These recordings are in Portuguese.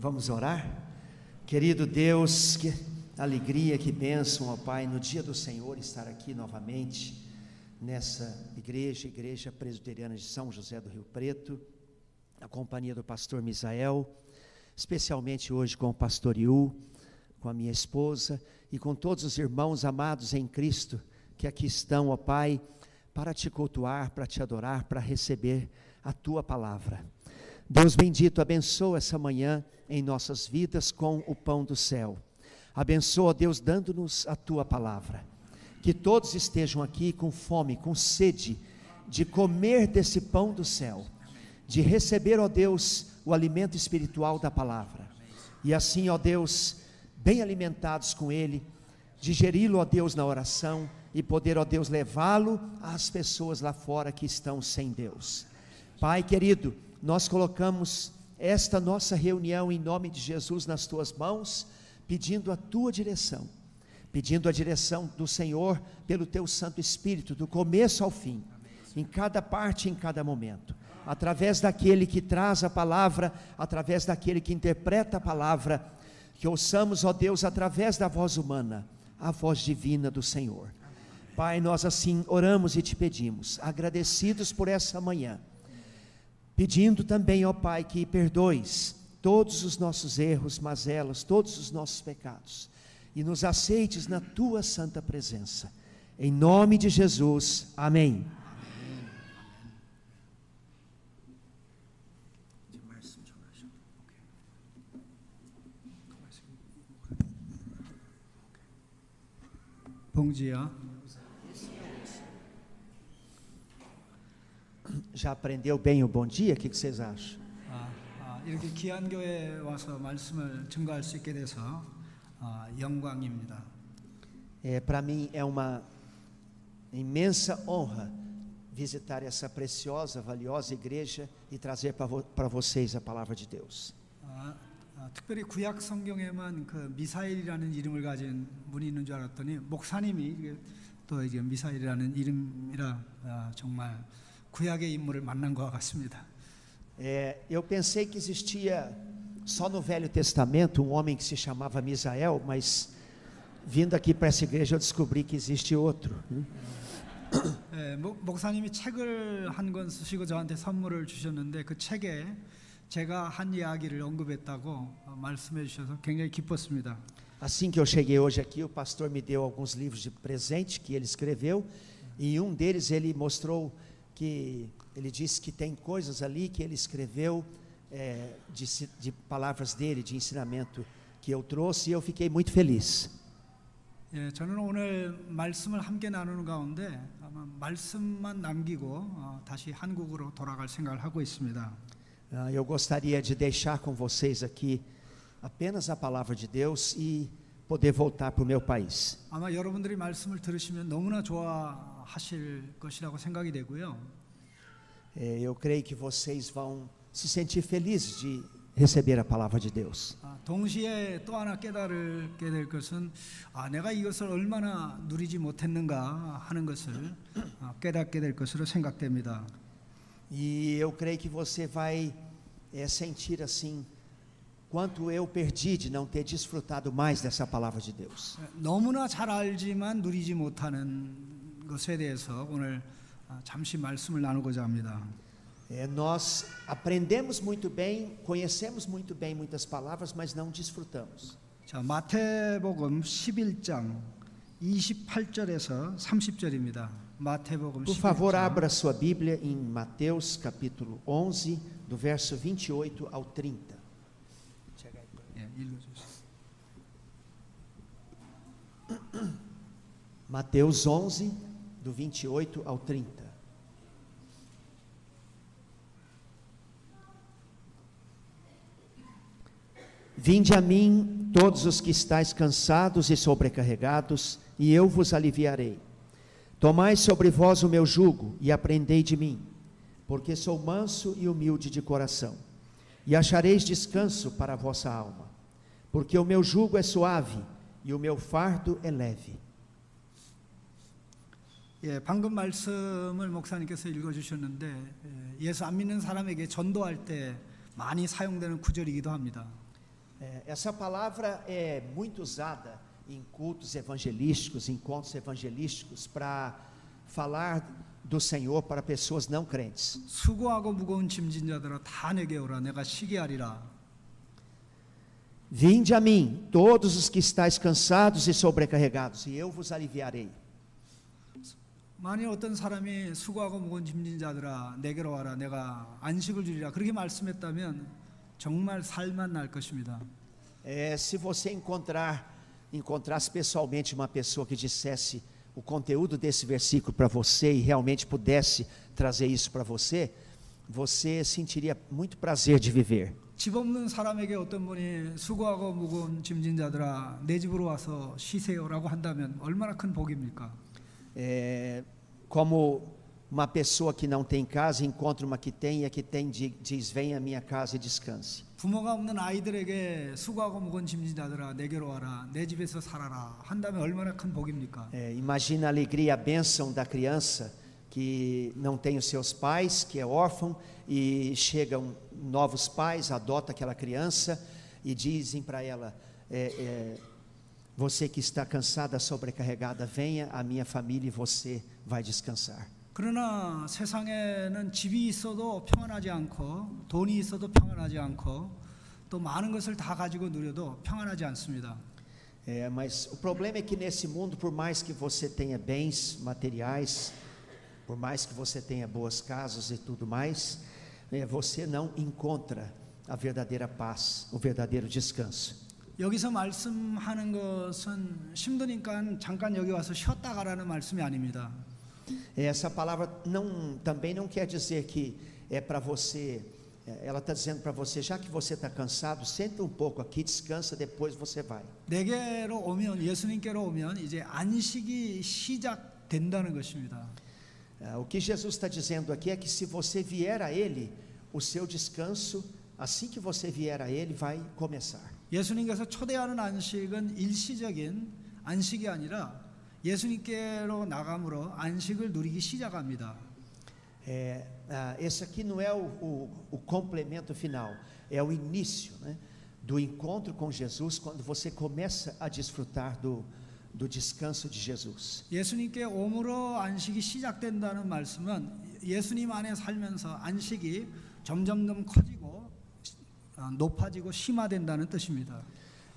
Vamos orar? Querido Deus, que alegria, que bênção, ó Pai, no dia do Senhor estar aqui novamente nessa igreja, Igreja Presbiteriana de São José do Rio Preto, na companhia do pastor Misael, especialmente hoje com o pastor Iu, com a minha esposa e com todos os irmãos amados em Cristo que aqui estão, ó Pai, para te cultuar, para te adorar, para receber a tua palavra. Deus bendito, abençoa essa manhã em nossas vidas com o pão do céu. Abençoa, Deus, dando-nos a tua palavra. Que todos estejam aqui com fome, com sede de comer desse pão do céu, de receber, ó Deus, o alimento espiritual da palavra. E assim, ó Deus, bem alimentados com ele, digeri-lo, ó Deus, na oração e poder, ó Deus, levá-lo às pessoas lá fora que estão sem Deus. Pai querido, nós colocamos esta nossa reunião em nome de Jesus nas tuas mãos, pedindo a tua direção, pedindo a direção do Senhor pelo teu Santo Espírito, do começo ao fim, em cada parte, em cada momento, através daquele que traz a palavra, através daquele que interpreta a palavra, que ouçamos, ó Deus, através da voz humana, a voz divina do Senhor. Pai, nós assim oramos e te pedimos, agradecidos por essa manhã pedindo também, ó Pai, que perdoes todos os nossos erros, mazelas, todos os nossos pecados, e nos aceites na tua santa presença. Em nome de Jesus, amém. Bom dia. Já aprendeu bem o bom dia? O que vocês acham? 아, 아, 이렇게 귀한 교회에 와서 말씀을 증거할 수 있게 돼서 아, 영광입니다. É, Para mim é uma imensa honra visitar essa preciosa, valiosa igreja e trazer para vo vocês a palavra de Deus. 아, 아, 특별히 구약 성경에만 그 미사일이라는 이름을 가진 분이 있는 줄 알았더니 목사님이 이게 또 이제 미사일이라는 이름이라 아, 정말 구약의 인물을 만난 것 같습니다. É, eu pensei que existia só no Velho Testamento um homem que se chamava Misael, mas vindo aqui para essa igreja eu descobri que existe outro. né? 예, 목- 목사님이 책을 한 권 쓰시고 저한테 선물을 주셨는데 그 책에 제가 한 이야기를 언급했다고 어, 말씀해 주셔서 굉장히 기뻤습니다. Assim que eu cheguei hoje aqui, o pastor me deu alguns livros de presente que ele escreveu, e em um deles ele mostrou que ele disse que tem coisas ali que ele escreveu é, de, si- de palavras dele, de ensinamento que eu trouxe, e eu fiquei muito feliz. 예, 저는 오늘 말씀을 함께 나누는 가운데 아마 말씀만 남기고 어, 다시 한국으로 돌아갈 생각을 하고 있습니다. Ah, eu gostaria de deixar com vocês aqui apenas a palavra de Deus e poder voltar para o meu país. 아마 여러분들이 말씀을 들으시면 너무나 좋아하실 것이라고 생각이 되고요. É, eu creio que vocês vão se sentir felizes de receber a palavra de Deus. 아, 동시에 또 하나 깨달게 될 것은 아, 내가 이것을 얼마나 누리지 못했는가 하는 것을 아, 깨닫게 될 것으로 생각됩니다. E eu creio que você vai é, sentir assim quanto eu perdi de não ter desfrutado mais dessa palavra de Deus. 너무나 잘 알지만 누리지 못하는 것에 대해서 오늘 아, 잠시 말씀을 나누고자 합니다. É, nós aprendemos muito bem, conhecemos muito bem muitas palavras, mas não desfrutamos. 자, 마태복음 11장 28절에서 30절입니다. 마태복음 Por favor, 11장 abra sua Bíblia em Mateus capítulo 11, do verso 28 ao 30. Mateus 11, do 28 ao 30. Vinde a mim, todos os que estáis cansados e sobrecarregados, e eu vos aliviarei. Tomai sobre vós o meu jugo e aprendei de mim, porque sou manso e humilde de coração, e achareis descanso para a vossa alma porque o meu jugo é suave e o meu fardo é leve. 예, 방금 말씀을 목사님께서 읽어주셨는데 예, 예수 안 믿는 사람에게 전도할 때 많이 사용되는 구절이기도 합니다. É, essa palavra é muito usada em cultos evangelísticos, encontros evangelísticos, para falar do Senhor para pessoas não crentes. 수고하고 무거운 짐진 자들아 다 내게 오라 내가 쉬게 하리라. Vinde a mim, todos os que estáis cansados e sobrecarregados, e eu vos aliviarei. 만일 어떤 사람이 수고하고 무거운 짐진 자들아 내게로 와라 내가 안식을 주리라 그렇게 말씀했다면 정말 살만 날 것입니다. É, se você encontrar, encontrasse pessoalmente uma pessoa que dissesse o conteúdo desse versículo para você e realmente pudesse trazer isso para você, você sentiria muito prazer de viver. 집 없는 사람에게 어떤 분이 수고하고 무거운 짐진 자들아 내 집으로 와서 쉬세요라고 한다면 얼마나 큰 복입니까? É, como uma pessoa que não tem casa encontra uma que tem e a que tem di- diz: Vem à minha casa e descanse. 부모가 없는 아이들에게 수고하고 무거운 짐진 자들아 내게로 와라 내 집에서 살아라 한다면 얼마나 큰 복입니까? É, imagina a alegria e a bênção da criança que não tem os seus pais, que é órfão, e chegam novos pais, adota aquela criança e dizem para ela: é, é, Você que está cansada, sobrecarregada, venha à minha família e você vai descansar. 그러나 세상에는 집이 있어도 평안하지 않고 돈이 있어도 평안하지 않고 또 많은 것을 다 가지고 누려도 평안하지 않습니다. É, mas o problema é que nesse mundo, por mais que você tenha bens materiais, por mais que você tenha boas casas e tudo mais, é, você não encontra a verdadeira paz, o verdadeiro descanso. 여기서 말씀하는 것은 힘드니까 잠깐 여기 와서 쉬었다 가라는 말씀이 아닙니다. É, Essa palavra não, também não quer dizer que é para você, é, ela está dizendo para você, já que você está cansado, senta um pouco aqui, descansa, depois você vai. 내게로 오면 예수님께로 오면 이제 안식이 시작된다는 것입니다. Ah, O que Jesus está dizendo aqui é que se você vier a Ele, o seu descanso, assim que você vier a Ele, vai começar. 예수님께서 초대하는 안식은 일시적인 안식이 아니라 예수님께로 나감으로 안식을 누리기 시작합니다. É, ah, esse aqui não é o, o, o complemento final, é o início né, do encontro com Jesus, quando você começa a desfrutar do, do descanso de Jesus. 예수님께 오므로 안식이 시작된다는 말씀은 예수님 안에 살면서 안식이 점점점 커지고 어, 높아지고 심화된다는 뜻입니다.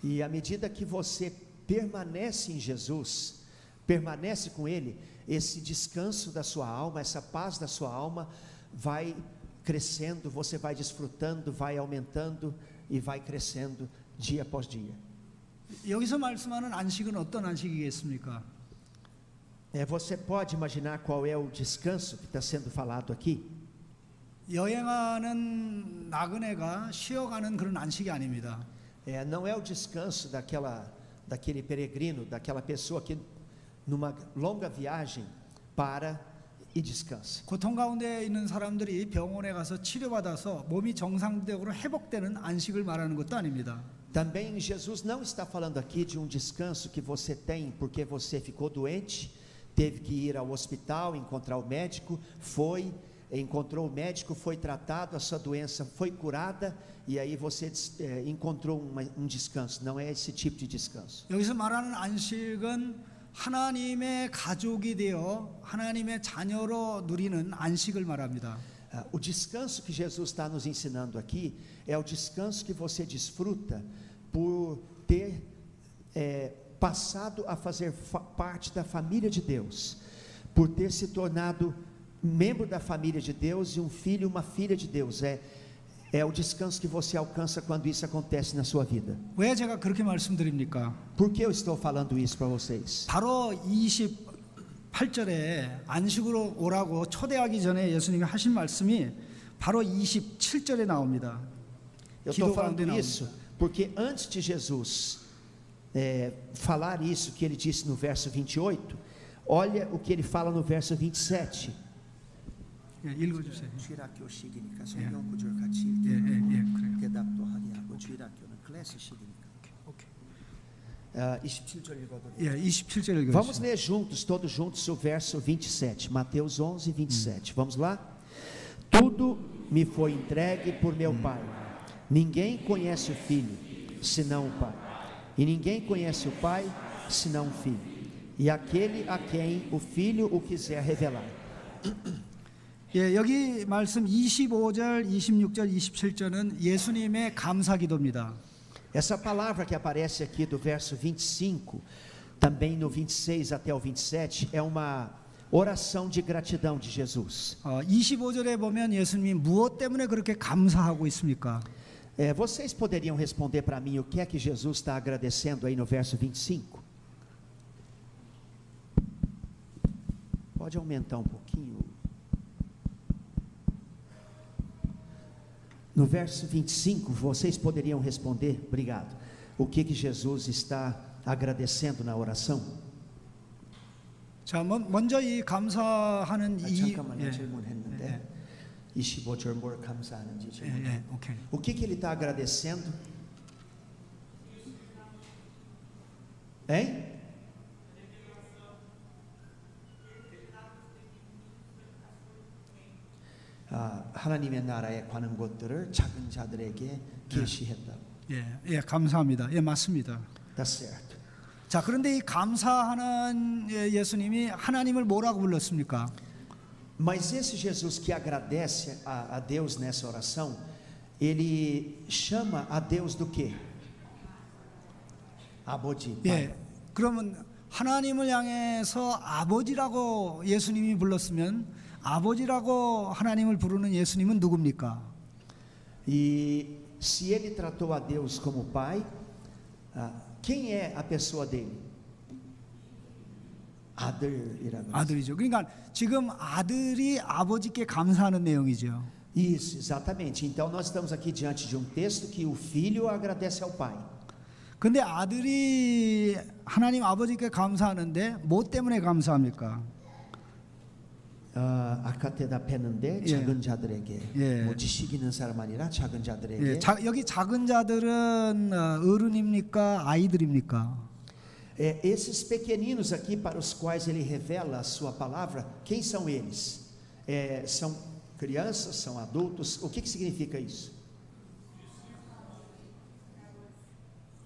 E à medida que você permanece em Jesus, permanece com Ele, esse descanso da sua alma, essa paz da sua alma, vai crescendo, você vai desfrutando, vai aumentando e vai crescendo dia após dia. 여기서 말씀하는 안식은 어떤 안식이겠습니까? É, você pode imaginar qual é o descanso que está sendo falado aqui? 여행하는 나그네가 쉬어가는 그런 안식이 아닙니다. É, não é o descanso daquela, daquele peregrino, daquela pessoa que numa longa viagem para e descansa. 고통 가운데 있는 사람들이 병원에 가서 치료받아서 몸이 정상적으로 회복되는 안식을 말하는 것도 아닙니다. Também Jesus não está falando aqui de um descanso que você tem porque você ficou doente, teve que ir ao hospital, encontrar o médico, foi, encontrou o médico, foi tratado, a sua doença foi curada e aí você des- eh, encontrou uma- um descanso. Não é esse tipo de descanso. 여기서 말하는 안식은 하나님의 가족이 되어 하나님의 자녀로 누리는 안식을 말합니다. Ah, o descanso que Jesus está nos ensinando aqui é o descanso que você desfruta por ter eh, passado a fazer fa- parte da família de Deus, por ter se tornado membro da família de Deus e um filho e uma filha de Deus. É, é o descanso que você alcança quando isso acontece na sua vida. 왜 제가 그렇게 말씀드립니까? Por que eu estou falando isso para vocês? 바로 28절에 안식으로 오라고 초대하기 전에 예수님이 하신 말씀이 바로 27절에 나옵니다. Eu estou falando isso porque antes de Jesus é, falar isso que ele disse no verso 28, olha o que ele fala no verso 27. Ah, Vamos ler juntos, todos juntos, o verso 27, Mateus 11, 27. Vamos lá? Tudo me foi entregue por meu Pai. Ninguém conhece o Filho, senão o Pai. E ninguém conhece o Pai, senão o Filho. E aquele a quem o Filho o quiser revelar. 예, 여기 말씀 25절, 26절, 27절은 예수님의 감사 기도입니다. Essa palavra que aparece aqui do verso 25, também no 26 até o 27, é uma oração de gratidão de Jesus. 어, 25절에 보면 예수님이 무엇 때문에 그렇게 감사하고 있습니까? É, vocês poderiam responder para mim o que é que Jesus está agradecendo aí no verso 25? Pode aumentar um pouquinho. No verso 25, vocês poderiam responder, obrigado, o que que Jesus está agradecendo na oração? 자, 먼- 먼저 이 감사하는 아, 이 잠깐만요, 예, 질문했는데 25절 뭘 감사하는지 예, 질문. 예, 오케이. O que que ele está agradecendo? Hein? 아, 하나님의 나라에 관한 것들을 작은 자들에게 계시했다. 예, 예, 감사합니다. 예, 맞습니다. Tá certo. 자, 그런데 이 감사하는 예, 예수님이 하나님을 뭐라고 불렀습니까? Mas esse Jesus que agradece a, a Deus nessa oração, ele chama a Deus do quê? Abodi. pai. 예. 그러면 하나님을 향해서 아버지라고 예수님이 불렀으면 아버지라고 하나님을 부르는 예수님은 누굽니까? E se ele tratou a Deus como pai, ah, quem é a pessoa dele? 아들이라고. 아들이죠. 그러니까 지금 아들이 아버지께 감사하는 내용이죠. Isso, exatamente. Então nós estamos aqui diante de um texto que o filho agradece ao pai. 근데 아들이 하나님 아버지께 감사하는데 뭐 때문에 감사합니까? 아, 아까 대답했는데 예. 작은 자들에게 예. 뭐 지식 있는 사람 아니라 작은 자들에게 예, 자, 여기 작은 자들은 어, 어른입니까? 아이들입니까? É, esses pequeninos aqui para os quais ele revela a sua palavra, quem são eles? É, são crianças, são adultos? O que, que significa isso?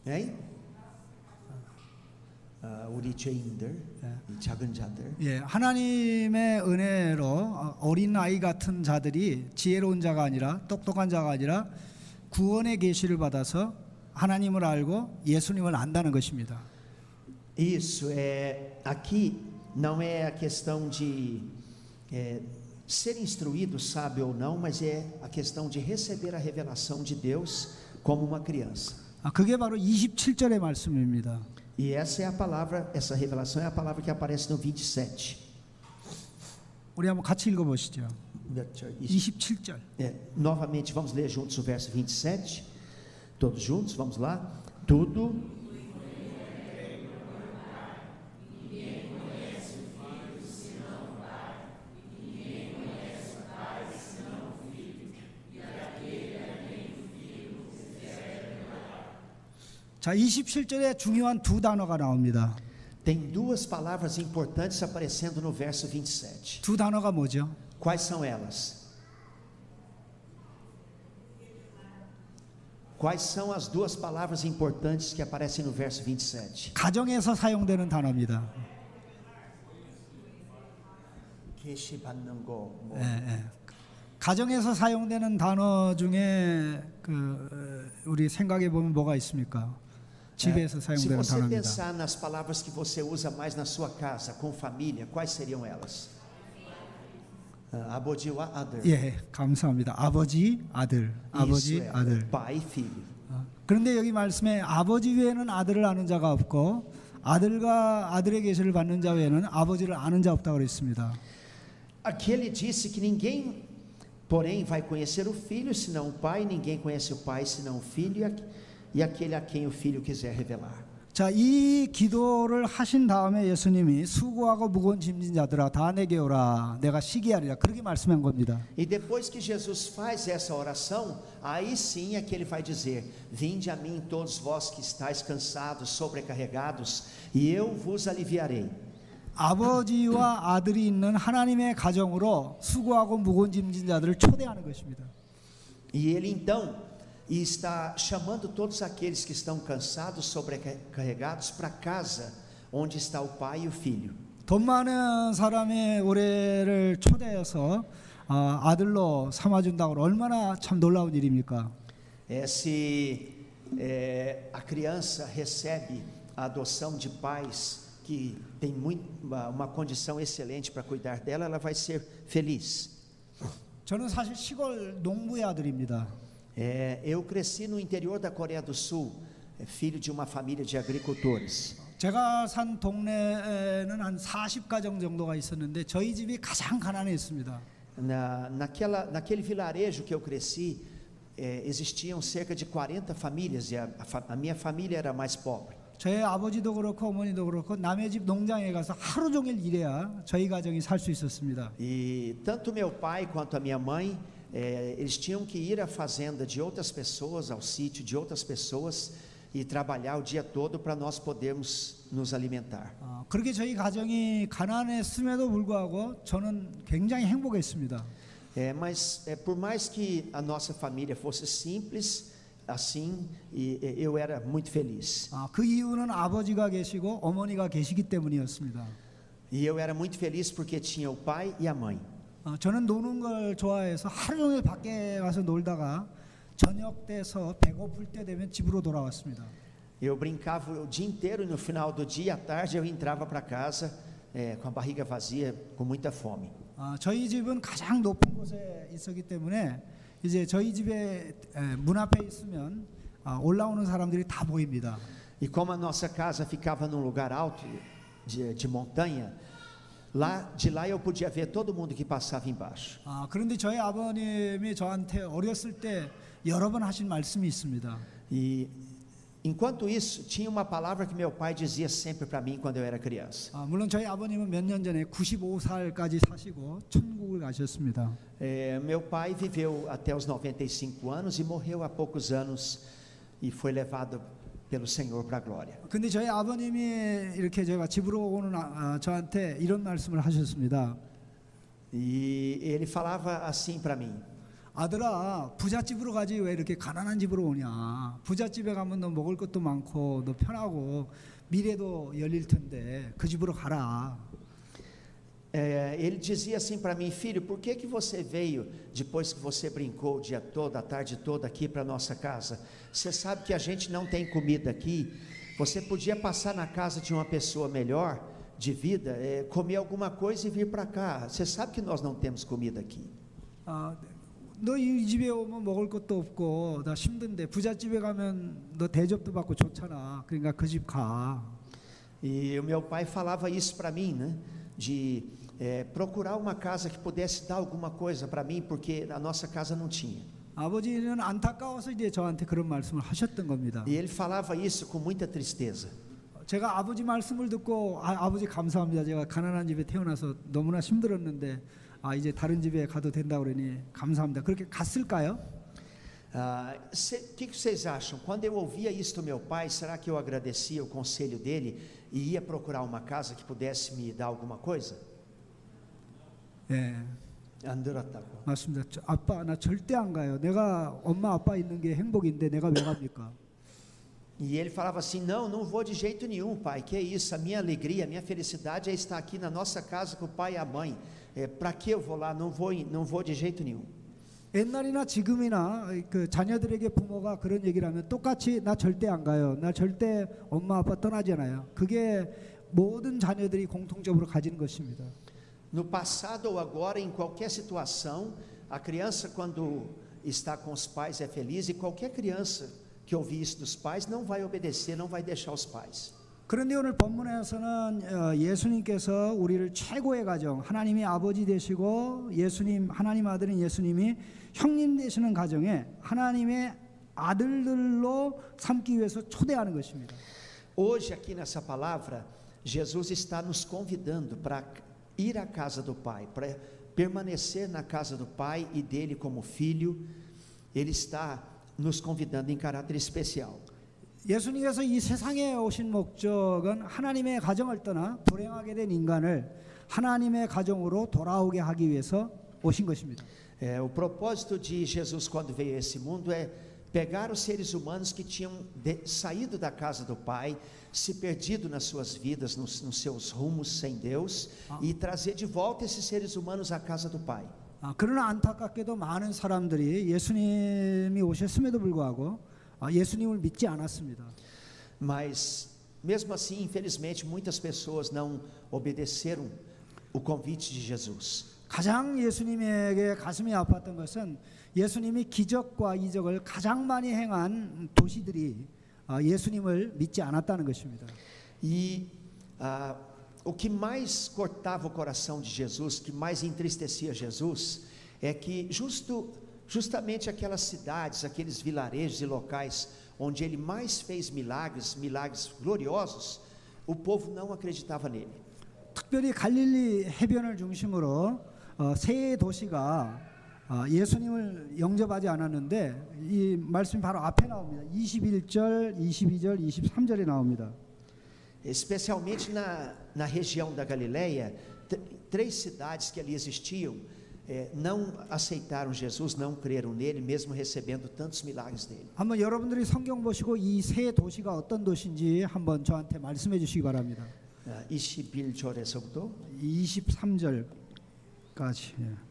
Hein? 아, 우리 죄인들, 이 작은 자들. 예, 하나님의 은혜로 어, 어린 아이 같은 자들이 지혜로운 자가 a니라 똑똑한 자가 아니라 구원의 계시를 받아서 하나님을 알고 예수님을 안다는 것입니다. Isso é aqui não é a questão de é, ser instruído, sabe ou não, mas é a questão de receber a revelação de Deus como uma criança. 아, 그게 바로 27절의 말씀입니다. E essa é a palavra, essa revelação é a palavra que aparece no 27. 우리 한번 같이 읽어 보시죠. 몇 절? 20. 27절. É, novamente, vamos ler juntos o verso 27. Todos juntos, vamos lá. Tudo. 자, 27절에 중요한 두 단어가 나옵니다. Tem duas palavras importantes aparecendo no verso 27. 두 단어가 뭐죠? Quais são elas? Quais são as duas palavras importantes que aparecem no verso 27? 가정에서 사용되는 단어입니다. 계시 받는 거, 뭐, 예, 예. 가정에서 사용되는 단어 중에 그 어, 우리 생각해 보면 뭐가 있습니까? 집에서 É, se 사용되는 você 단어입니다. pensar nas palavras que você usa mais na sua casa, com família, quais seriam elas? Ah, Abodiwa ader. 예, 감사합니다. 아버지, 아들, 아버지, Isso é, 아들. pai e filho. 어, 그런데 여기 말씀에 아버지 외에는 아들을 아는 자가 없고 아들과 아들의 계시를 받는 자 외에는 아버지를 아는 자 없다고 그랬습니다. Aqui ele disse que ninguém, porém, vai conhecer o filho senão o pai, ninguém conhece o pai senão o filho e aqu- e aquele a quem o filho quiser revelar. 자, 이 기도를 하신 다음에 예수님이 수고하고 무거운 짐진 자들아 다 내게 오라 내가 시기하리라 그렇게 말씀한 겁니다. E depois que Jesus faz essa oração, aí sim é que ele vai dizer: Vinde a mim todos vós que estáis cansados, sobrecarregados, e eu vos aliviarei. 아버지와 아들이 있는 하나님의 가정으로 수고하고 무거운 짐진 자들을 초대하는 것입니다. E ele então e está chamando todos aqueles que estão cansados, sobrecarregados, para casa, onde está o pai e o filho. 돈 많은 사람의 올해를 초대해서 아, 아들로 삼아준다고 얼마나 참 놀라운 일입니까? É, se é, a criança recebe a adoção de pais que têm muito, uma, uma condição excelente para cuidar dela, ela vai ser feliz. 저는 사실 시골 농부의 아들입니다. É, eu cresci no interior da Coreia do Sul, é, filho de uma família de agricultores. 제가 산 동네에는 한 40가정 정도가 있었는데 저희 집이 가장 가난했습니다. Na, naquela, naquele vilarejo que eu cresci, é, existiam cerca de 40 famílias e a, a fa- a minha família era mais pobre. 저희 아버지도 그렇고 어머니도 그렇고 남의 집 농장에 가서 하루 종일 일해야 저희 가정이 살 수 있었습니다. E tanto meu pai quanto a minha mãe, eh, eles tinham que ir à fazenda de outras pessoas, ao sítio de outras pessoas e trabalhar o dia todo para nós podermos nos alimentar. 아, 그렇게 저희 가정이 가난했음에도 불구하고 저는 굉장히 행복했습니다. É, mas é, por mais que a nossa família fosse simples, assim, e, e eu era muito feliz. 아, 그 이유는 아버지가 계시고 어머니가 계시기 때문이었습니다. E eu era muito feliz porque tinha o pai e a mãe. 아, 저는 노는 걸 좋아해서 하루 종일 밖에 가서 놀다가 저녁 돼서 배고플 때 되면 집으로 돌아왔습니다. Eu brincava o dia inteiro e no final do dia, à tarde, eu entrava para casa eh, com a barriga vazia, com muita fome. 아, 저희 집은 가장 높은 곳에 있었기 때문에 이제 저희 집에 에, 문 앞에 있으면 아, 올라오는 사람들이 다 보입니다. E como a nossa casa ficava num lugar alto, de, de montanha, lá de lá eu podia ver todo mundo que passava embaixo. 아, 그런데 저희 아버님이 저한테 어렸을 때 여러 번 하신 말씀이 있습니다. E enquanto isso, tinha uma palavra que meu pai dizia sempre para mim quando eu era criança. 아, 물론 저희 아버님은 몇 년 전에 95살까지 사시고 천국을 가셨습니다. Eh, meu pai viveu até os 95 anos e morreu há poucos anos e foi levado pelo Senhor para a glória. 근데 저희 아버님이 이렇게 제가 집으로 오는 아, 아, 저한테 이런 말씀을 하셨습니다. E ele falava assim para mim: 아들아 부잣집으로 가지 왜 이렇게 가난한 집으로 오냐 부잣집에 가면 너 먹을 것도 많고 너 편하고 미래도 열릴 텐데 그 집으로 가라 É, ele dizia assim para mim, filho, por que que você veio depois que você brincou o dia todo, a tarde toda aqui para nossa casa? Você sabe que a gente não tem comida aqui. Você podia passar na casa de uma pessoa melhor de vida, é, comer alguma coisa e vir para cá. Você sabe que nós não temos comida aqui. 아, 너 이 집에 오면 먹을 것도 없고 나 힘든데 부잣집에 가면 너 대접도 받고 좋잖아 그러니까 그 집 가. E o meu pai falava isso para mim, né? De é, procurar uma casa que pudesse dar alguma coisa para mim, porque a nossa casa não tinha. 아버지는 안타까워서 이제 저한테 그런 말씀을 하셨던 겁니다. E ele falava isso com muita tristeza. 제가 아버지 말씀을 듣고 아, 아버지 감사합니다. 제가 가난한 집에 태어나서 너무나 힘들었는데 아 이제 다른 집에 가도 된다 그러니 감사합니다. 그렇게 갔을까요? Ah, O que, que vocês acham? Quando eu ouvia isso do meu pai, será que eu agradecia o conselho dele e ia procurar uma casa que pudesse me dar alguma coisa? 예, Andoratago. 맞습니다. 저, 아빠 나 절대 안 가요. 내가 엄마 아빠 있는 게 행복인데 내가 왜 갑니까? E ele falava assim: Não, não vou de jeito nenhum, pai. Que é isso? A minha alegria, a minha felicidade é estar aqui na nossa casa com o pai e a mãe. É, Para que eu vou lá? Não vou, não vou de jeito nenhum. 옛날이나 지금이나 그 자녀들에게 부모가 그런 얘기를 하면 똑같이 나 절대 안 가요. 나 절대 엄마 아빠 떠나잖아요. 그게 모든 자녀들이 공통적으로 가지는 것입니다. No passado ou agora, em qualquer situação, a criança, quando está com os pais, é feliz, e qualquer criança que ouvir isso dos pais não vai obedecer, não vai deixar os pais. 그런데 오늘 본문에서는 어, 예수님께서 우리를 최고의 가정, 하나님이 아버지 되시고 예수님, 하나님 아들인 예수님이 형님 되시는 가정에 하나님의 아들들로 삼기 위해서 초대하는 것입니다. Hoje, aqui nessa palavra, Jesus está nos convidando para ir à casa do Pai, para permanecer na casa do Pai e dele como filho. Ele está nos convidando em caráter especial. 예수님께서 이 세상에 오신 목적은 하나님의 가정을 떠나 불행하게 된 인간을 하나님의 가정으로 돌아오게 하기 위해서 오신 것입니다. É, o propósito de Jesus quando veio a esse mundo é pegar os seres humanos que tinham de- saído da casa do Pai, se perdido nas suas vidas, nos, nos seus rumos sem Deus, e trazer de volta esses seres humanos à casa do Pai. 아, 그러나 안타깝게도 많은 사람들이 예수님이 오셨음에도 불구하고 아, 예수님을 믿지 않았습니다. Mas, mesmo assim, infelizmente, muitas pessoas não obedeceram o convite de Jesus. 가장 예수님에게 가슴이 아팠던 것은 예수님이 기적과 이적을 가장 많이 행한 도시들이 아, 예수님을 믿지 않았다는 것입니다. E ah, o que mais cortava o coração de Jesus, que mais entristecia Jesus, é que justo, justamente aquelas cidades, aqueles vilarejos e locais onde ele mais fez milagres, milagres gloriosos, o povo não acreditava nele. 특별히 갈릴리 해변을 중심으로 어, 세 도시가 어, 예수님을 영접하지 않았는데 이 말씀이 바로 앞에 나옵니다. 21절, 22절, 23절에 나옵니다. Especialmente na, na região da Galileia, tr- três cidades que ali existiam eh, não aceitaram Jesus, não creram nele, mesmo recebendo tantos milagres dele. 한번 여러분들이 성경 보시고 이 세 도시가 어떤 도시인지 한번 저한테 말씀해 주시기 바랍니다. Ah, 21절에서부터 23절까지.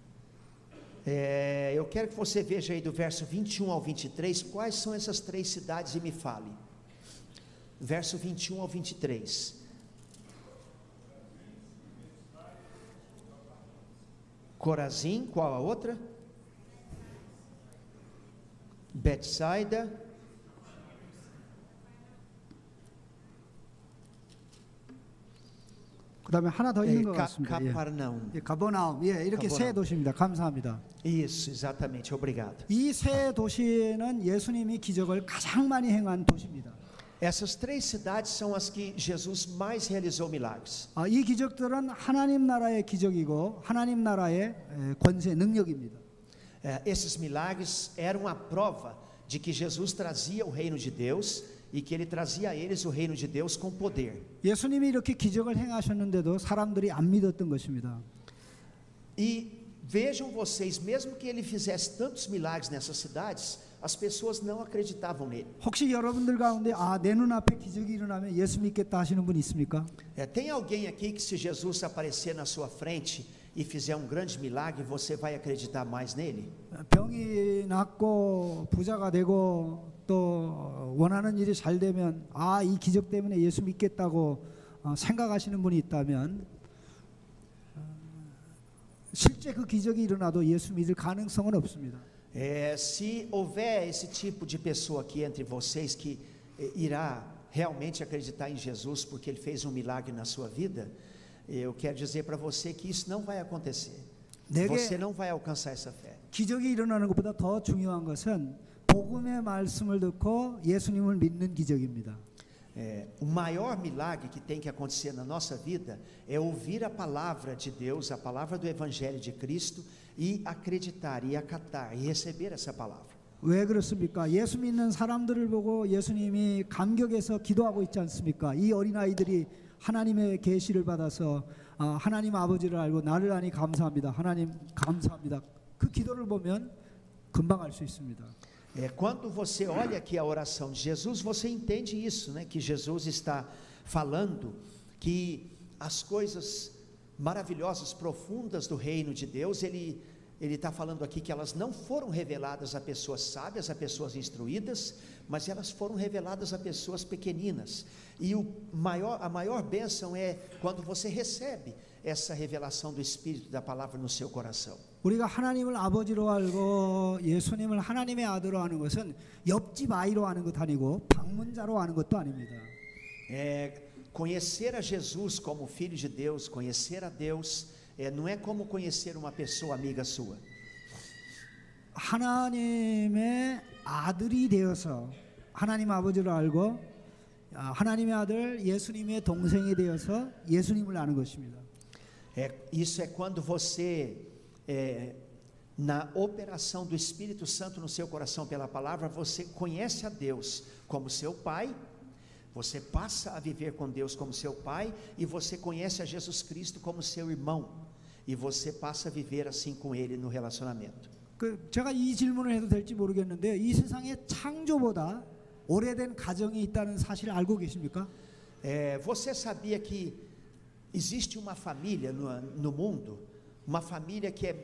É, eu quero que você veja aí do verso 21 ao 23 quais são essas três cidades e me fale. Verso 21 ao 23. Corazim, qual a outra? Betsaida. 그다음에 하나 더 있는 e 것 Ca- 같습니다. 예. Cafarnaum. 예, 가버나움. 예, 이렇게 세 가버나움. 도시입니다. 감사합니다. Isso, exatamente, obrigado. 이 세 도시는 예수님이 기적을 가장 많이 행한 도시입니다. Essas três cidades são as que Jesus mais realizou milagres. 아, 이 기적들은 하나님 나라의 기적이고 하나님 나라의 에, 권세 능력입니다. É, esses milagres eram a prova de que Jesus trazia o reino de Deus e que ele trazia a eles o reino de Deus com poder. 예수님이 이렇게 기적을 행하셨는데도 사람들이 안 믿었던 것입니다. E vejam vocês, mesmo que ele fizesse tantos milagres nessas cidades, as pessoas não acreditavam nele. 혹시 여러분들 가운데 아, 내 눈앞에 기적이 일어나면 예수 믿겠다 하시는 분 있습니까? É, tem alguém aqui que se Jesus aparecer na sua frente e fizer um grande milagre, você vai acreditar mais nele? 병이 낫고 부자가 되고 또 원하는 일이 잘 되면 아, 이 기적 때문에 예수 믿겠다고 어, 생각하시는 분이 있다면 어, 실제 그 기적이 일어나도 예수 믿을 가능성은 없습니다. É, se houver esse tipo de pessoa aqui entre vocês que eh, irá realmente acreditar em Jesus porque ele fez um milagre na sua vida, eu quero dizer para você que isso não vai acontecer. 내게 Você não vai alcançar essa fé. 기적이 일어나는 것보다 더 중요한 것은 복음의 말씀을 듣고 예수님을 믿는 기적입니다. É, o maior milagre que tem que acontecer na nossa vida é ouvir a palavra de Deus, a palavra do Evangelho de Cristo e acreditar e acatar e receber essa palavra. 왜 그렇습니까? 예수 믿는 사람들을 보고 예수님이 감격해서 기도하고 있지 않습니까? 이 어린 아이들이 하나님의 계시를 받아서 아, 하나님 아버지를 알고 나를 아니 감사합니다. 하나님 감사합니다. 그 기도를 보면 금방 알 수 있습니다. É, quando você olha aqui a oração de Jesus, você entende isso, né? Que Jesus está falando que as coisas maravilhosas, profundas do reino de Deus, ele ele está falando aqui que elas não foram reveladas a pessoas sábias, a pessoas instruídas, mas elas foram reveladas a pessoas pequeninas. E o maior, a maior bênção é quando você recebe essa revelação do Espírito da palavra no seu coração. 우리가 하나님을 아버지로 알고 예수님을 하나님의 아들로 아는 것은 옆집 아이로 아는 것 아니고 방문자로 아는 것도 아닙니다. É, conhecer a Jesus como Filho de Deus, conhecer a Deus, é, não é como conhecer uma pessoa amiga sua. 하나님의 아들이 되어서 하나님 아버지를 알고 아, 하나님의 아들 예수님의 동생이 되어서 예수님을 아는 것입니다. É, isso é quando você, é, na operação do Espírito Santo no seu coração pela palavra, você conhece a Deus como seu Pai, você passa a viver com Deus como seu Pai, e você conhece a Jesus Cristo como seu irmão, e você passa a viver assim com Ele no relacionamento. 그 제가 이 질문을 해도 될지 모르겠는데 이 세상에 창조보다 오래된 가정이 있다는 사실 알고 계십니까? É, você sabia que existe uma família no, no mundo, uma família que é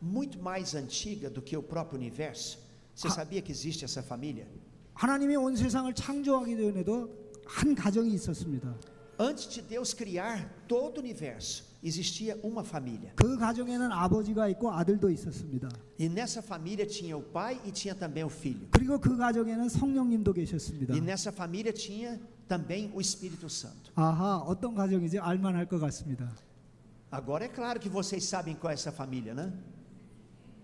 muito mais antiga do que o próprio universo? Você Ah. sabia que existe essa família? 하나님이 온 세상을 창조하기 전에도 한 가정이 있었습니다. Antes de Deus criar todo o universo, existia uma família. 그 가정에는 아버지가 있고 아들도 있었습니다. E nessa família tinha o pai e tinha também o filho. 그리고 그 가정에는 성령님도 계셨습니다. E nessa família tinha também o Espírito Santo. 아하, 어떤 가정이지 알만할 것 같습니다. Agora é claro que vocês sabem qual é essa família, né?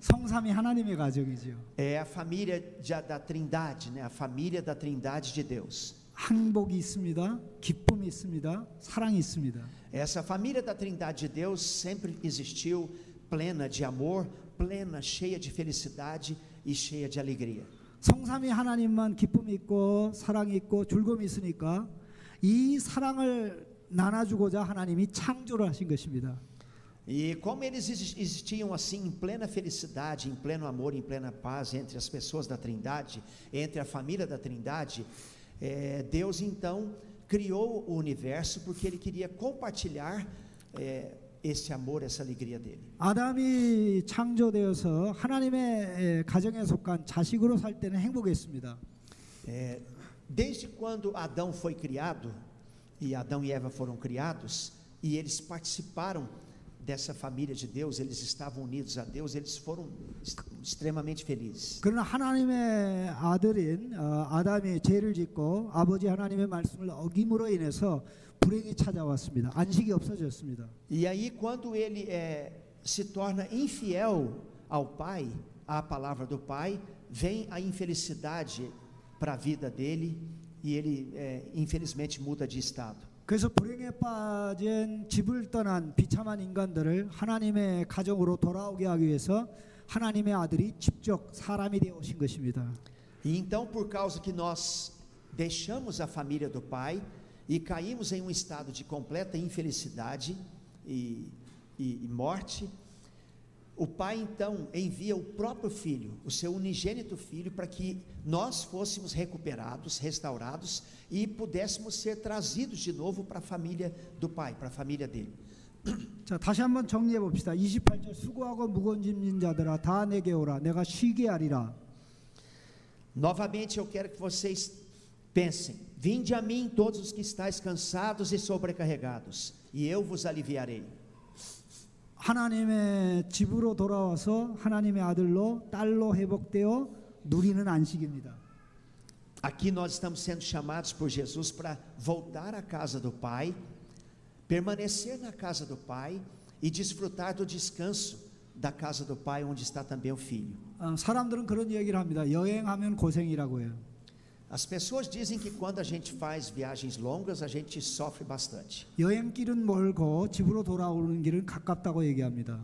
성삼이 하나님의 가정이지요. É a família de- da Trindade, né? A família da Trindade de Deus. 행복이 있습니다. 기쁨이 있습니다. 사랑이 있습니다. Essa família da Trindade de Deus sempre existiu, plena de amor, plena, cheia de felicidade e cheia de alegria. 성삼이 하나님만 기쁨이 있고 사랑이 있고 즐거움이 있으니까 이 사랑을 나눠주고자 하나님이 창조를 하신 것입니다. E como eles exis- existiam assim em plena felicidade, em pleno amor, em plena paz entre as pessoas da Trindade, entre a família da Trindade, eh, Deus então criou o universo porque Ele queria compartilhar eh, esse amor, essa alegria dele. 아담이 창조되어서 하나님의 에, 가정에 속한 자식으로 살 때는 행복했습니다. É, desde quando Adão foi criado, e Adão e Eva foram criados, e eles participaram dessa família de Deus, eles estavam unidos a Deus, eles foram est- extremamente felizes. 그러나 하나님의 아들인 어, 아담이 죄를 짓고 아버지 하나님의 말씀을 어김으로 인해서 불행이 찾아왔습니다. 안식이 없어졌습니다. E aí, quando ele é, se torna infiel ao Pai, à palavra do Pai, vem a infelicidade para a vida dele, e ele, é, infelizmente, muda de estado. 그래서 불행에 빠진 집을 떠난 비참한 인간들을 하나님의 가정으로 돌아오게 하기 위해서 하나님의 아들이 직접 사람이 되어 오신 것입니다. E então, por causa que nós deixamos a família do pai e caímos em um estado de completa infelicidade e, e- e morte, o pai então envia o próprio filho, o seu unigênito filho, para que nós fôssemos recuperados, restaurados e pudéssemos ser trazidos de novo para a família do pai, para a família dele. 자, 다시 한번 정리해 봅시다. 28절 수고하고 무거운 짐진 자들아 다 내게 오라 내가 쉬게 하리라. Novamente eu quero que vocês pensem: vinde a mim todos os que estáis cansados e sobrecarregados, e eu vos aliviarei. 하나님의 집으로 돌아와서 하나님의 아들로 딸로 회복되어 누리는 안식입니다. Aqui nós estamos sendo chamados por Jesus para voltar à casa do Pai, permanecer na casa do Pai e desfrutar do descanso da casa do Pai, onde está também o Filho. 어, 사람들은 그런 얘기를 합니다. 여행하면 고생이라고 해요. As pessoas dizem que quando a gente faz viagens longas, a gente sofre bastante. 여행길은 멀고 집으로 돌아오는 길은 가깝다고 얘기합니다.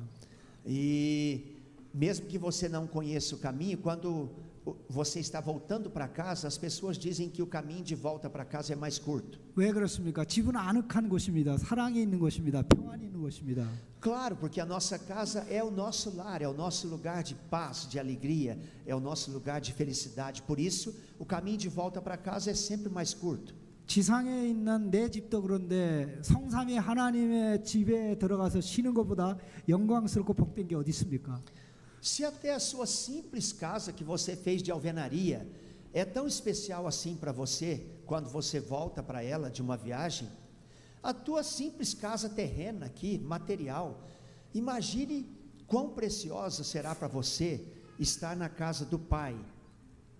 E mesmo que você não conheça o caminho, quando o- você está voltando para casa, as pessoas dizem que o caminho de volta para casa é mais curto. 왜 그렇습니까? 집은 아늑한 곳입니다. 사랑이 있는 곳입니다. 평안이 있는 곳입니다. Claro, porque a nossa casa é o nosso lar, é o nosso lugar de paz, de alegria, é o nosso lugar de felicidade. Por isso, o caminho de volta para casa é sempre mais curto. 지상에 있는 내 집도 그런데 성삼위 하나님의 집에 들어가서 쉬는 것보다 영광스럽고 복된 게 어디 있습니까? Se até a sua simples casa que você fez de alvenaria é tão especial assim para você, quando você volta para ela de uma viagem, a tua simples casa terrena aqui, material, imagine quão preciosa será para você estar na casa do Pai,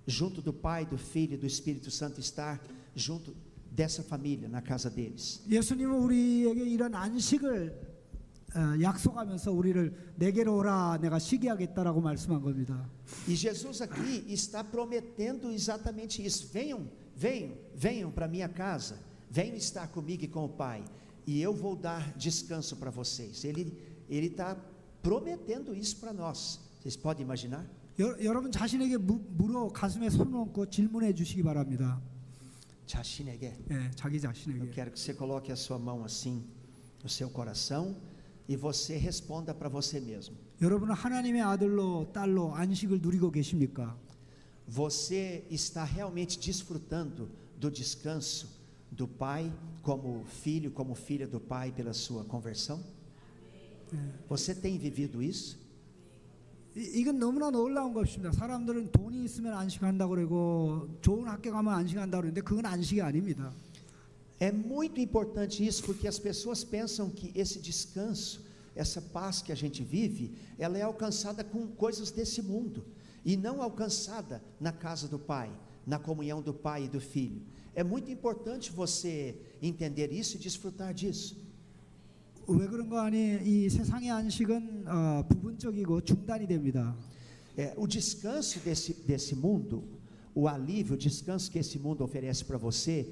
junto do Pai, do Filho e do Espírito Santo, estar junto dessa família, na casa deles. 예수님은 우리에게 이런 안식을 어, 약속하면서 우리를 내게로 오라 내가 쉬게 하겠다라고 말씀한 겁니다. E Jesus aqui está prometendo exatamente isso. Venham, venham, venham para minha casa. Venham estar comigo e com o Pai. E eu vou dar descanso para vocês. Ele ele está prometendo isso para nós. Vocês podem imaginar? 여, 여러분 자신에게 무, 물어 가슴에 손을 얹고 질문해 주시기 바랍니다. 자신에게. 예, 자기 Eu 자신에게. quero que você coloque a sua mão assim no seu coração e você responda para você mesmo. 여러분은 하나님의 아들로 딸로 안식을 누리고 계십니까? Você está realmente desfrutando do descanso do Pai como filho, como filha do Pai pela sua conversão? Você tem vivido isso? 이- 이건 너무나 놀라운 것입니다. 사람들은 돈이 있으면 안식한다고 그러고 좋은 학교 가면 안식한다고 그러는데 그건 안식이 아닙니다. É muito importante isso porque as pessoas pensam que esse descanso, essa paz que a gente vive, ela é alcançada com coisas desse mundo e não alcançada na casa do Pai, na comunhão do Pai e do Filho. É muito importante você entender isso e desfrutar disso. 왜 그런가 하니 이 세상의 안식은 어, 부분적이고 중단이 됩니다. É, o descanso desse, desse mundo, o alívio, o descanso que esse mundo oferece para você,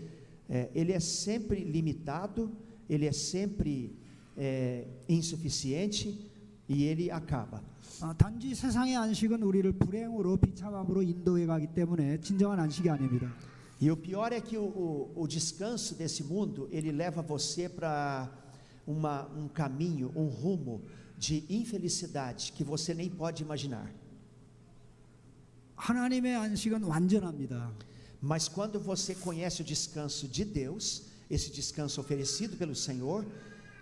é, ele é sempre limitado, ele é sempre é, insuficiente e ele acaba. 아, 단지 세상의 안식은 우리를 불행으로 비참함으로 인도해 가기 때문에 진정한 안식이 아닙니다. E o pior é que o, o, o descanso desse mundo, ele leva você para uma, um caminho, um rumo de infelicidade que você nem pode imaginar. 하나님의 안식은 완전합니다. Mas quando você conhece o descanso de Deus, esse descanso oferecido pelo Senhor,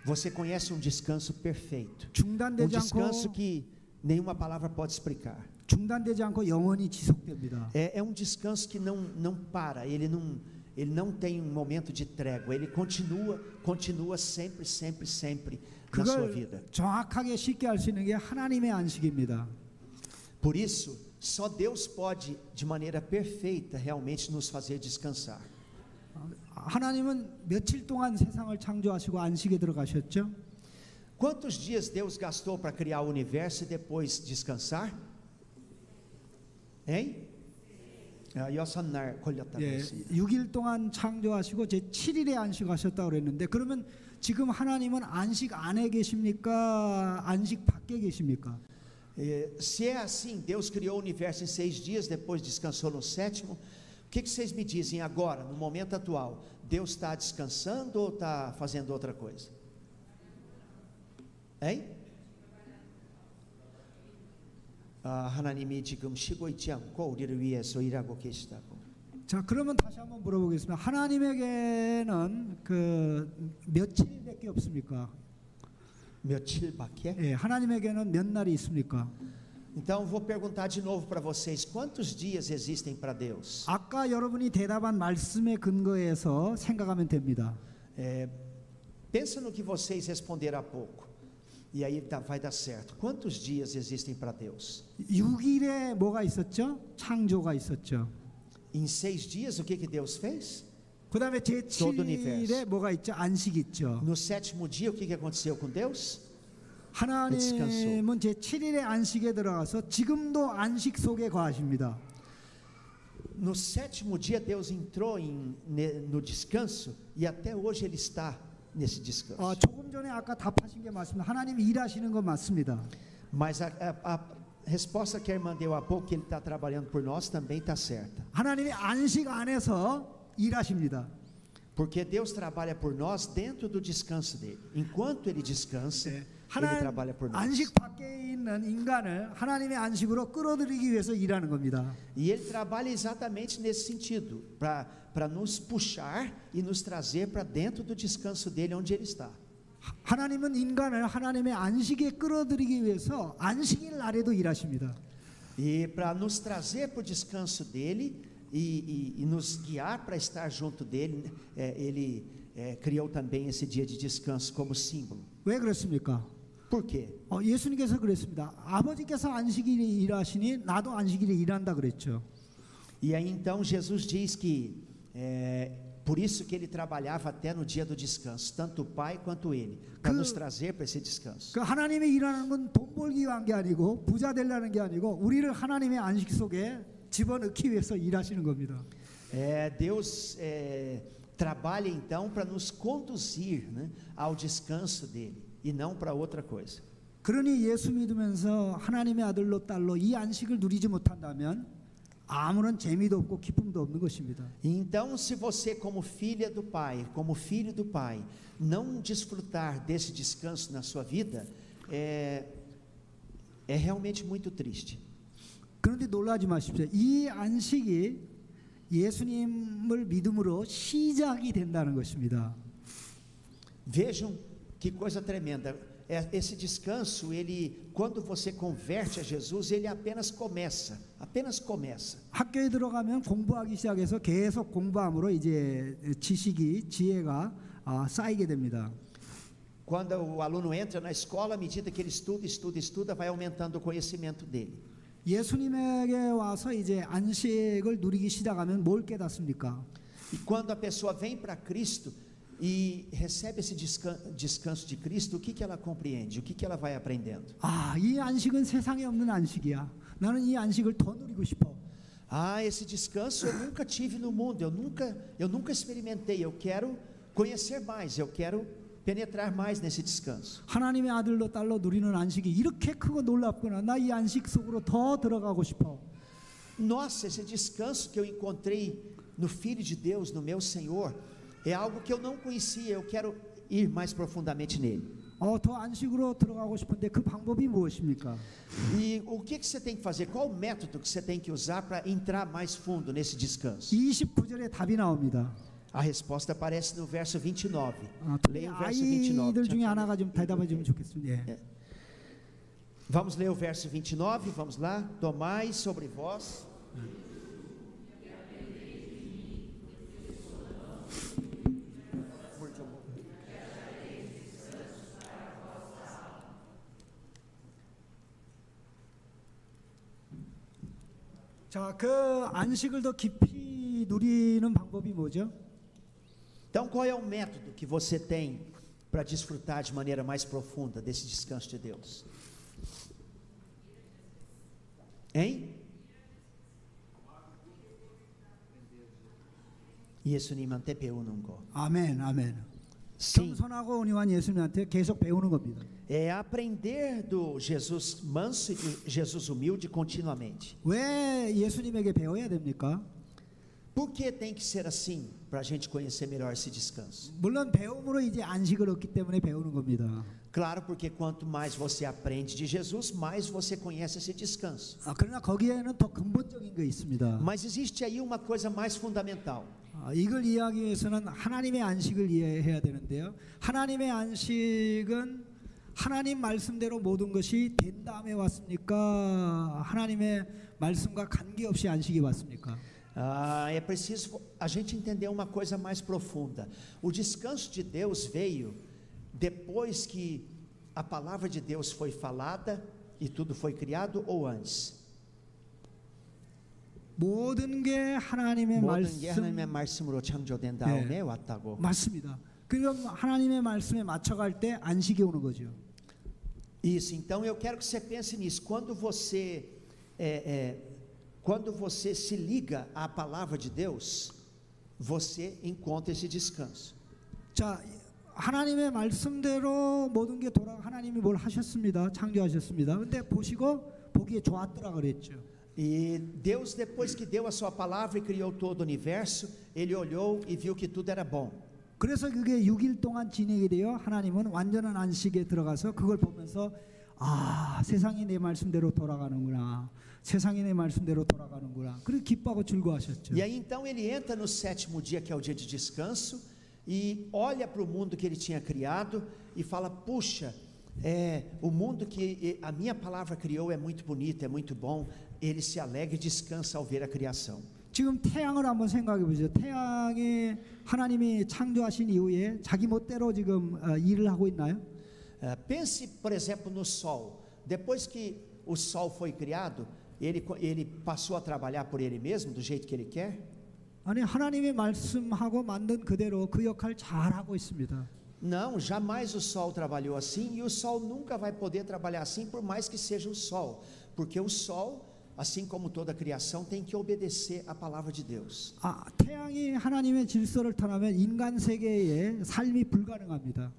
você conhece um descanso perfeito. Um descanso que nenhuma palavra pode explicar. É, é um descanso que não, não para, ele não, ele não tem um momento de trégua, ele continua, continua sempre, sempre, sempre na sua vida. Por isso, só Deus pode, de maneira perfeita, realmente nos fazer descansar. 하나님은 며칠 동안 세상을 창조하시고 안식에 들어가셨죠? Quantos dias Deus gastou para criar o universo e depois descansar? Hein? 아, 여섯 날 걸렸다고 예, 했습니다. 6일 동안 창조하시고 제 7일에 안식하셨다고 그랬는데 그러면 지금 하나님은 안식 안에 계십니까? 안식 밖에 계십니까? Eh, se é assim, Deus criou o universo em seis dias, depois descansou no sétimo. O que, que vocês me dizem agora, no momento atual? Deus está descansando ou está fazendo outra coisa? Hein? 아, 하나님이 지금 쉬고 있지 않고 우리를 위해서 일하고 계시다고. 자, 그러면 다시 한번 물어보겠습니다. 하나님에게는 그 며칠밖에 없습니까? 며칠밖에? 예, 하나님에게는 몇 날이 있습니까? Então vou perguntar de novo para vocês: quantos dias existem para Deus? 아까 여러분이 대답한 말씀에 근거해서 생각하면 됩니다. É, pensa no que vocês responderam há pouco. E aí dá- vai dar certo. Quantos dias existem para Deus? 6일에 뭐가 있었죠? 창조가 있었죠. Em seis dias, o que, que Deus fez? 그 다음에 제 todo o universo. 7일에 뭐가 있죠? 안식 있죠. No sétimo dia, o que, que aconteceu com Deus? 하나님은 제 7일의 안식에 들어가서 지금도 안식 속에 거하십니다. No sétimo dia, Deus entrou em, no descanso e até hoje Ele está nesse descanso. 어, 조금 전에 아까 답하신 게 맞습니다. 하나님이 일하시는 건 맞습니다. Mas a, a- a resposta que a irmã deu há pouco, que Ele está trabalhando por nós, também está certa. 하나님이 안식 안에서 일하십니다. Porque Deus trabalha por nós dentro do descanso dele. Enquanto Ele descansa, 네. Ele trabalha por nós. 안식 밖에 있는 인간을 하나님의 안식으로 끌어들이기 위해서 일하는 겁니다. E Ele trabalha exatamente nesse sentido, para nos puxar e nos trazer para dentro do descanso dele, onde Ele está. 하- 하나님은 인간을 하나님의 안식에 끌어들이기 위해서 안식일 날에도 일하십니다. E para nos trazer para o descanso dele e, e- e nos guiar para estar junto dele, é, Ele é, criou também esse dia de descanso como símbolo. 왜 그렇습니까? Por quê? 어, 예수님께서 그랬습니다. 아버지께서 안식일에 일하시니 나도 안식일에 일한다 그랬죠. E aí então Jesus diz que é, por isso que ele trabalhava até no dia do descanso, tanto o Pai quanto ele, para 그- nos trazer para esse descanso. 그 하나님의 일하는 건 돈 벌기 위한 게 아니고 부자 되려는 게 아니고 우리를 하나님의 안식 속에 집어넣기 위해서 일하시는 겁니다. É, Deus é, trabalha então para nos conduzir né, ao descanso dele e não para outra coisa. 그러니 예수 믿으면서 하나님의 아들로 딸로 이 안식을 누리지 못한다면 아무런 재미도 없고 기쁨도 없는 것입니다. Então, se você, como filha do Pai, como filho do Pai, não desfrutar desse descanso na sua vida, é, é realmente muito triste. 그런데 놀라지 마십시오. 이 안식이 예수님을 믿음으로 시작이 된다는 것입니다. Vejam que coisa tremenda. É, Esse descanso, ele, quando você converte a Jesus, ele apenas começa, apenas começa. 학교에 들어가면 공부하기 시작해서 계속 공부함으로 이제 지식이 지혜가 아, 쌓이게 됩니다. Quando o aluno entra na escola, à medida que ele estuda, estuda, estuda, vai aumentando o conhecimento dele. 예수님에게 와서 이제 안식을 누리기 시작하면 뭘 깨닫습니까? E quando a pessoa vem para Cristo e recebe esse descan- descanso de Cristo, o que, que ela compreende? O que, que ela vai aprendendo? 아, 이 안식은 세상에 없는 안식이야. 나는 이 안식을 더 누리고 싶어. Ah, esse descanso eu nunca tive no mundo, eu nunca, eu nunca experimentei. Eu quero conhecer mais, eu quero penetrar mais nesse descanso. 하나님의 아들로 딸로 누리는 안식이 이렇게 크고 놀랍구나. 나 이 안식 속으로 더 들어가고 싶어. Nossa, esse descanso que eu encontrei no Filho de Deus, no meu Senhor, é algo que eu não conhecia. Eu quero ir mais profundamente nele. 어, 더 안식으로 들어가고 싶은데 그 방법이 무엇입니까? E o que, que você tem que fazer? Qual o método que você tem que usar para entrar mais fundo nesse descanso? 29절에 답이 나옵니다. A resposta aparece no verso 29. 아, Leia o verso 29. 아이들 중에 하나가 좀 대답해 주면 좋겠습니다. 예. Vamos ler o verso 29, vamos lá. Tomai sobre vós. 자, 그 안식을 더 깊이 누리는 방법이 뭐죠? Então, qual é o método que você tem para desfrutar de maneira mais profunda desse descanso de Deus? Hein? 예수님한테 배우는 거. 아멘, 아멘. Sim, 겸손하고 온유한 예수님한테 계속 배우는 겁니다. é aprender do Jesus manso e do Jesus humilde continuamente. 왜 예수님에게 배워야 됩니까? Por que tem que ser assim para a gente conhecer melhor esse descanso? 물론 배움으로 이제 안식을 얻기 때문에 배우는 겁니다. Claro, porque quanto mais você aprende de Jesus, mais você conhece esse descanso. 아, 그러나 거기에는 더 근본적인 게 있습니다. Mas existe aí uma coisa mais fundamental. 아, 이걸 이해하기 위해서는 하나님의 안식을 이해해야 되는데요. 하나님의 안식은 하나님 말씀대로 모든 것이 된 다음에 왔습니까? 하나님의 말씀과 관계없이 안식이 왔습니까? Ah, é preciso a gente entender uma coisa mais profunda. O descanso de Deus veio depois que a palavra de Deus foi falada e tudo foi criado ou antes? 모든 게 하나님의 모든 게 하나님의 말씀 말씀으로 창조된 다음에 왔다고. 맞습니다. 그럼 하나님의 말씀에 맞춰갈 때 안식이 오는 거죠. Isso. Então eu quero que você pense nisso. Quando você é, é, quando você se liga à palavra de Deus, você encontra esse descanso. 자, 하나님의 말씀대로 모든 게 돌아 하나님이 뭘 하셨습니다. 창조하셨습니다. 근데 보시고 보기에 좋았더라 그랬죠. E Deus, depois que deu a sua palavra e criou todo o universo, ele olhou e viu que tudo era bom. 그래서 그게 6일 동안 진행이 되어 하나님은 완전한 안식에 들어가서 그걸 보면서 아, 세상이 내 말씀대로 돌아가는구나. 세상이 내 말씀대로 돌아가는구나. 그리고 기뻐하고 즐거워하셨죠. E aí então ele entra no sétimo dia, que é o dia de descanso, e olha para o mundo que ele tinha criado e fala: Puxa, é, o mundo que eh, a minha palavra criou é muito bonito, é muito bom. Ele se alegra e descansa ao ver a criação. 지금 태양을 한번 생각해 보세요. 태양이 하나님이 창조하신 이후에 자기 멋대로 지금 어, 일을 하고 있나요? Ah, pense, por exemplo, no sol. Depois que o sol foi criado, ele, co- ele passou a trabalhar por ele mesmo, do jeito que ele quer? 아니 하나님의 말씀하고 만든 그대로 그 역할 잘 하고 있습니다. Não, jamais o sol trabalhou assim e o sol nunca vai poder trabalhar assim, por mais que seja o sol, porque o sol, assim como toda a criação, tem que obedecer à palavra de Deus. 아, 태양이 하나님의 질서를 떠나면 인간 세계의 삶이 불가능합니다.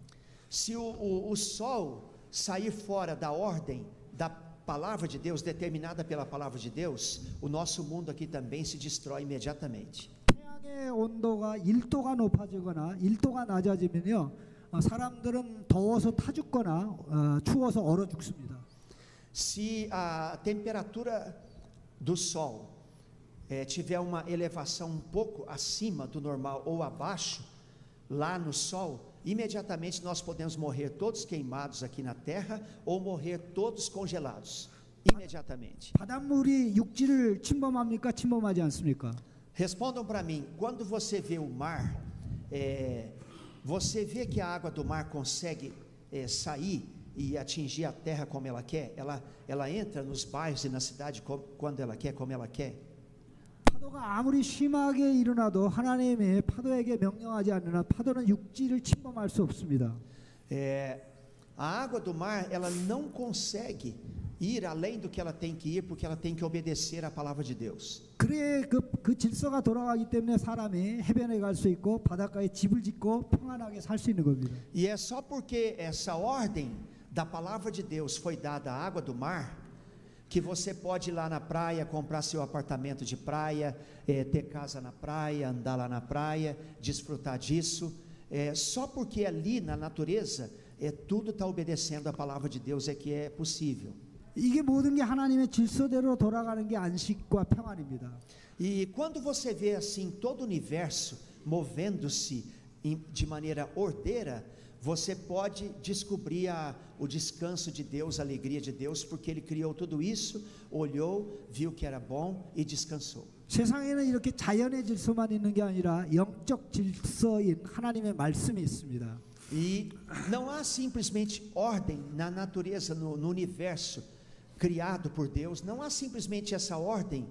Se o, o, o sol sair fora da ordem da palavra de Deus, determinada pela palavra de Deus, o nosso mundo aqui também se destrói imediatamente. 태양의 온도가 1도가 높아지거나 1도가 낮아지면요 어, 사람들은 더워서 타 죽거나 어, 추워서 얼어 죽습니다. Se a temperatura do Sol eh, tiver uma elevação um pouco acima do normal ou abaixo, lá no Sol, imediatamente nós podemos morrer todos queimados aqui na Terra ou morrer todos congelados. Imediatamente. 바닷물이 육지를 침범합니까? 침범하지 않습니까? Respondam para mim: quando você vê o mar, eh, você vê que a água do mar consegue eh, sair e atingir a terra como ela quer? Ela, ela entra nos bairros e na cidade co- quando ela quer, como ela quer? 파도가 아무리 심하게 일어나도 하나님의 파도에게 명령하지 않는 한 파도는 육지를 침범할 수 없습니다. É, a água do mar, ela não consegue ir além do que ela tem que ir, porque ela tem que obedecer à palavra de Deus. 그래 그, 그 질서가 돌아가기 때문에 사람이 해변에 갈 수 있고 바닷가에 집을 짓고 평안하게 살 수 있는 겁니다. E é só porque essa ordem da palavra de Deus foi dada à água do mar, que você pode ir lá na praia, comprar seu apartamento de praia, eh, ter casa na praia, andar lá na praia, desfrutar disso. É, só porque ali na natureza é, tudo está obedecendo à palavra de Deus é que é possível. 이게 모든 게 하나님의 질서대로 돌아가는 게 안식과 평안입니다. E quando você vê assim todo o universo movendo-se em- de maneira ordeira, você pode descobrir a- o descanso de Deus, a alegria de Deus, porque Ele criou tudo isso, olhou, viu que era bom e descansou. 세상에는 이렇게 자연의 질서만 있는 게 아니라 영적 질서인 하나님의 말씀이 있습니다. E não há simplesmente ordem na natureza, no, no universo criado por Deus, não há simplesmente essa ordem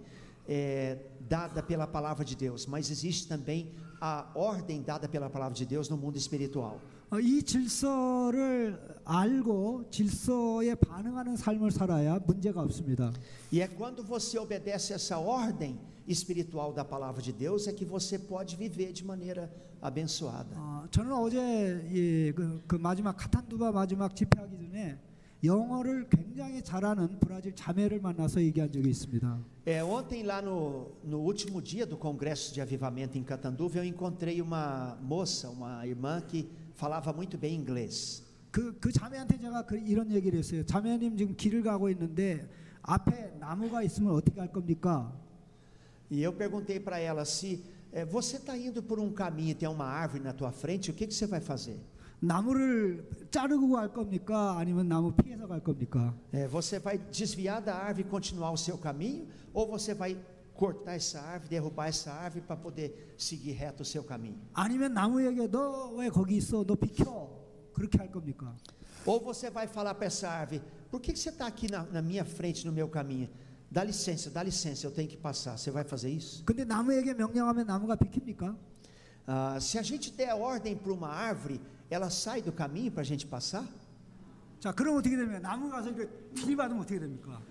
eh, dada pela palavra de Deus, mas existe também a ordem dada pela palavra de Deus no mundo espiritual. 어, 이 질서를 알고 질서에 반응하는 삶을 살아야 문제가 없습니다. E é quando você obedece essa ordem espiritual da palavra de Deus é que você pode viver de maneira abençoada. 어, 저는 어제 이, 그, 그 마지막 카탄두바 마지막 집회하기 전에 영어를 굉장히 잘하는 브라질 자매를 만나서 얘기한 적이 있습니다. É, ontem, lá no, no último dia do Congresso de Avivamento em Catanduva, eu encontrei uma moça, uma irmã que falava muito bem inglês. 그, 그 자매한테 제가 그 이런 얘기를 했어요. 자매님 지금 길을 가고 있는데 앞에 나무가 있으면 어떻게 할 겁니까? E eu perguntei para ela se é, você está indo por um caminho e tem uma árvore na tua frente, o que, que você vai fazer? 나무를 자르고 갈 겁니까? 아니면 나무 피해서 갈 겁니까? É, você vai desviar da árvore e continuar o seu caminho, ou você vai cortar essa árvore, derrubar essa árvore para poder seguir reto o seu caminho? 아니면 나무에게 너 왜 거기 있어? 너 비켜. 그렇게 할 겁니까? Ou você vai falar para essa árvore: por que, que você está aqui na, na minha frente, no meu caminho? Dá licença, dá licença, eu tenho que passar. Você vai fazer isso? 근데 나무에게 명령하면 나무가 비킵니까? Ah, se a gente der ordem para uma árvore, ela sai do caminho para a gente passar? 자, 그럼 어떻게 됩니까? 나무 가서 이렇게 들이받으면 어떻게 됩니까?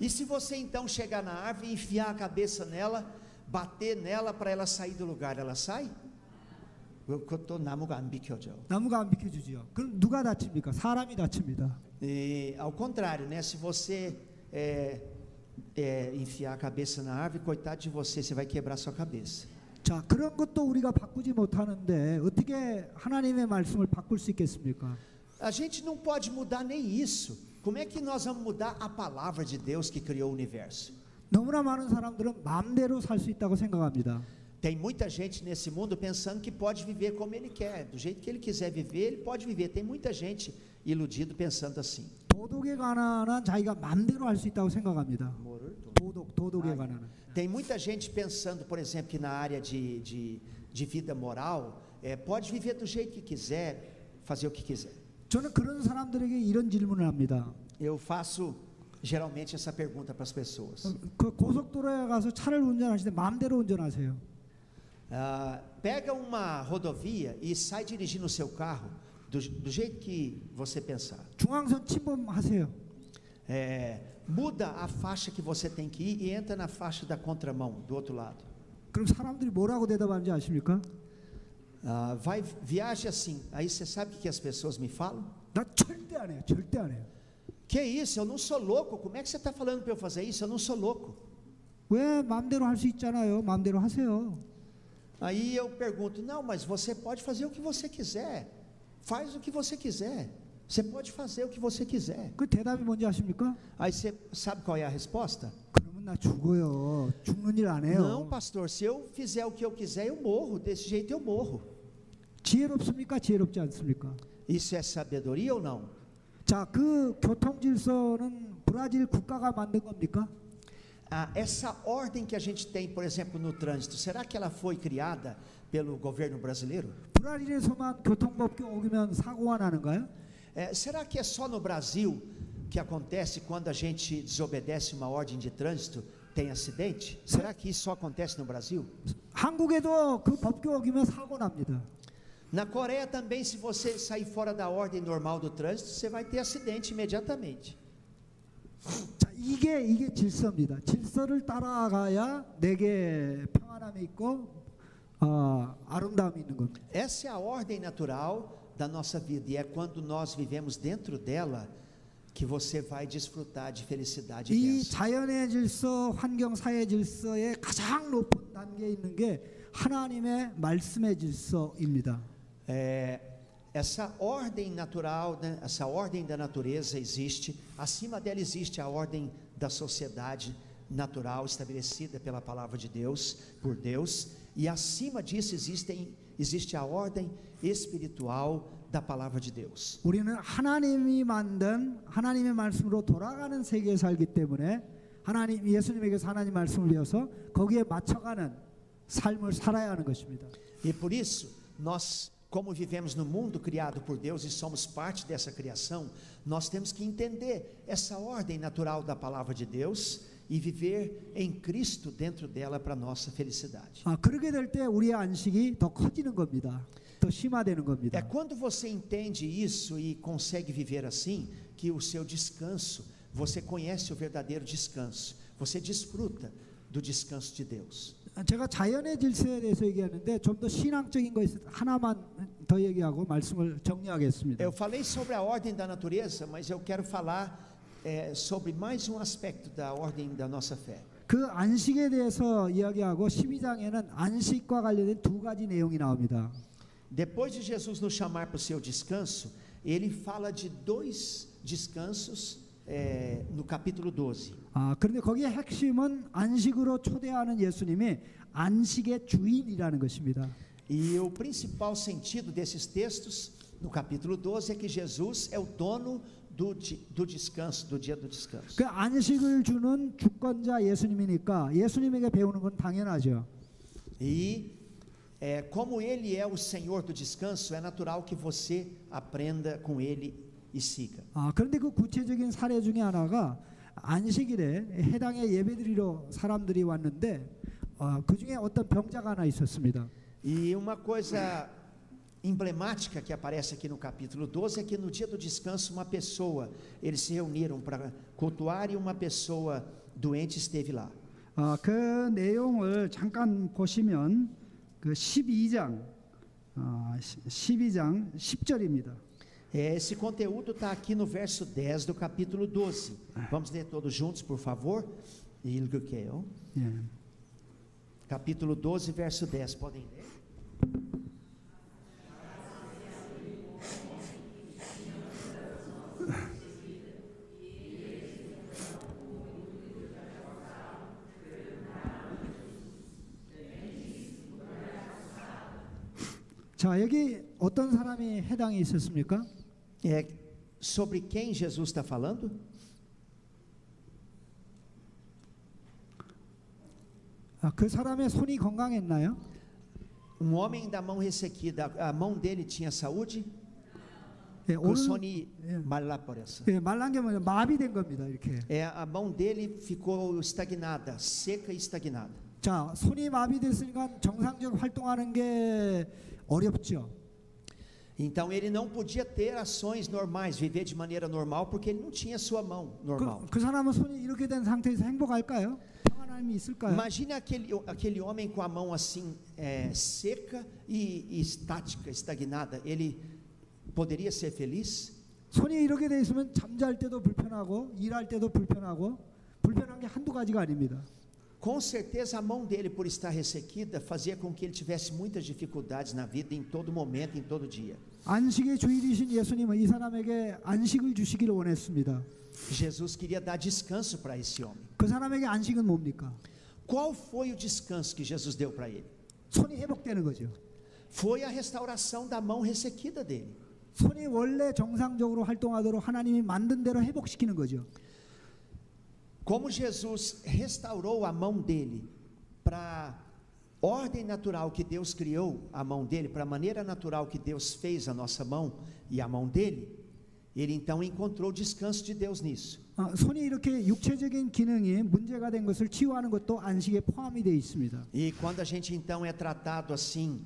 E se você então chegar na árvore e enfiar a cabeça nela, bater nela para ela sair do lugar, ela sai? 그것도 나무가 안 비켜져. 나무가 안 비켜주지요. 그럼 누가 다칩니까? 사람이 다칩니다. E, ao contrário, né? Se você é, é, enfiar a cabeça na árvore, coitado de você, você vai quebrar sua cabeça. 자, 그런 것도 우리가 바꾸지 못하는데 어떻게 하나님의 말씀을 바꿀 수 있겠습니까? A gente não pode mudar nem isso. Como é que nós vamos mudar a palavra de Deus que criou o universo? 너무나 많은 사람들은 마음대로 살 수 있다고 생각합니다. Tem muita gente nesse mundo pensando que pode viver como ele quer, do jeito que ele quiser viver, ele pode viver. Tem muita gente iludido pensando assim. 도덕에 관한 자기가 마음대로 할 수 있다고 생각합니다. 도덕, 도덕에 관한. Tem muita gente pensando, por exemplo, que na área de, de, de vida moral, é, pode viver do jeito que quiser, fazer o que quiser. 저는 그런 사람들에게 이런 질문을 합니다. Eu faço geralmente essa pergunta para as pessoas. 그 고속도로에 가서 차를 운전하시는데 마음대로 운전하세요. Ah, pega uma rodovia e sai dirigindo o seu carro do, do jeito que você pensar. 중앙선 침범하세요. É, muda a faixa que você tem que ir e entra na faixa da contramão, do outro lado. 그럼 사람들이 뭐라고 대답하는지 아십니까? Ah, vai, viaje assim. Aí você sabe o que as pessoas me falam? 나 절대 안 해요. 절대 안 해요. Que isso? Eu não sou louco. Como é que você está falando para eu fazer isso? Eu não sou louco. 왜 마음대로 할 수 있잖아요. 마음대로 하세요. Aí eu pergunto: não, mas você pode fazer o que você quiser. Faz o que você quiser. Você pode fazer o que você quiser. 그 대답이 뭔지 아십니까? Aí você sabe qual é a resposta? 그러면 나 죽어요. 죽는 일 안 해요. Não, pastor, se eu fizer o que eu quiser, eu morro. Desse jeito eu morro. 지혜롭습니까? 지혜롭지 않습니까? Isso é sabedoria ou não? 자, 그 교통 질서는 브라질 국가가 만든 겁니까? Ah, essa ordem que a gente tem, por exemplo, no trânsito, será que ela foi criada pelo governo brasileiro? 브라질에서만 교통법규 어기면 사고가 나는가요? É, será que é só no Brasil que acontece quando a gente desobedece uma ordem de trânsito, tem acidente? Será que isso só acontece no Brasil? 한국에도 그 법규 어기면 사고 납니다. Na Coreia também, se você sair fora da ordem normal do trânsito, você vai ter acidente imediatamente. 자, 이게 이게 질서입니다. 질서를 따라가야 내게 평안함이 있고 어, 아름다움이 있는 겁니다. Essa é a ordem natural da nossa vida, e é quando nós vivemos dentro dela que você vai desfrutar de felicidade e 이 bênção. 자연의 질서, 환경 사회 질서의 가장 높은 단계에 있는 게 하나님의 말씀의 질서입니다. É, essa ordem natural, né, essa ordem da natureza existe, acima dela existe a ordem da sociedade natural estabelecida pela palavra de Deus, por Deus, e acima disso existem, existe a ordem espiritual da palavra de Deus. 우리는 하나님이 만든 하나님의 말씀으로 돌아가는 세계에 살기 때문에 하나님 예수님에게서 하나님 말씀을 배워서 거기에 맞춰가는 삶을 살아야 하는 것입니다. E por isso, nós, como vivemos no mundo criado por Deus e somos parte dessa criação, nós temos que entender essa ordem natural da palavra de Deus e viver em Cristo dentro dela para nossa felicidade. 아, 그렇게 될 때 우리의 안식이 더 커지는 겁니다. 더 심화되는 É 겁니다. quando você entende isso e consegue viver assim, que o seu descanso, você conhece o verdadeiro descanso, você desfruta do descanso de Deus. 제가 자연의 질서에 대해서 얘기하는데 좀 더 신앙적인 거 있어 하나만 더 얘기하고 말씀을 정리하겠습니다. Eu falei sobre a ordem da natureza, mas eu quero falar eh, sobre mais um aspecto da ordem da nossa fé. 그 안식에 대해서 이야기하고 12장에는 안식과 관련된 두 가지 내용이 나옵니다. Depois de Jesus nos chamar para o seu descanso, ele fala de dois descansos eh, no capítulo 12. 아, 그런데 거기에 핵심은 안식으로 초대하는 예수님이 안식의 주인이라는 것입니다. E o principal sentido desses textos, no capítulo 12, é que Jesus é o dono do, di- do descanso, do dia do descanso. 그 안식을 주는 주권자 예수님이니까 예수님에게 배우는 건 당연하죠. E eh, como ele é o Senhor do descanso, é natural que você aprenda com ele e siga. 아, 그런데 그 구체적인 사례 중에 하나가 안식일에 해당의 예배드리러 사람들이 왔는데 어, 그 중에 어떤 병자가 하나 있었습니다. E uma coisa emblemática que aparece aqui no capítulo 12 é que no dia do descanso, uma pessoa, eles se reuniram para cultuar e uma pessoa doente esteve lá. 아, 그 내용을 잠깐 보시면 그 12장 아, 12장 10절입니다. É, Esse conteúdo está aqui no verso 10 do capítulo 12. Vamos ler todos juntos, por favor? Ilguqueo. 예. Capítulo 12, verso 10. Podem ler? 자, 여기 어떤 사람이 해당이 있었습니까? É, sobre quem Jesus está falando? 아, 그 사람의 손이 건강했나요? Um homem da mão ressequida, a mão dele tinha saúde? 예, Com 오른 sonho 예. malaporessa. 예, 말란 게 뭐냐 마비된 겁니다. 이렇게. É, a mão dele ficou estagnada, seca e estagnada. 자, 손이 마비됐으니까 정상적 활동하는 게 어렵죠. Então ele não podia ter ações normais, viver de maneira normal, porque ele não tinha sua mão normal. 그, 그 사람은 손이 이렇게 된 상태에서 행복할까요? 평안함이 있을까요? Imagine aquele, aquele homem com a mão assim é, seca e, e estática, estagnada. Ele poderia ser feliz? 손이 이렇게 돼 있으면 잠잘 때도 불편하고 일할 때도 불편하고 불편한 게 한두 가지가 아닙니다. Com certeza a mão dele, por estar ressequida, fazia com que ele tivesse muitas dificuldades na vida, em todo momento, em todo dia. 안식의 주일이신 예수님은 이 사람에게 안식을 주시기를 원했습니다. Jesus queria dar descanso para esse homem. 그 사람에게 안식은 뭡니까? Qual foi o descanso que Jesus deu para ele? 손이 회복되는 거죠. Foi a restauração da mão ressequida dele. 손이 원래 정상적으로 활동하도록 하나님이 만든 대로 회복시키는 거죠. Como Jesus restaurou a mão dele para ordem natural que Deus criou a mão dele, para a maneira natural que Deus fez a nossa mão e a mão dele, ele então encontrou descanso de Deus nisso. 아, 손이 이렇게 육체적인 기능이 문제가 된 것을 치유하는 것도 안식에 포함이 되어 있습니다. E quando a gente então é tratado assim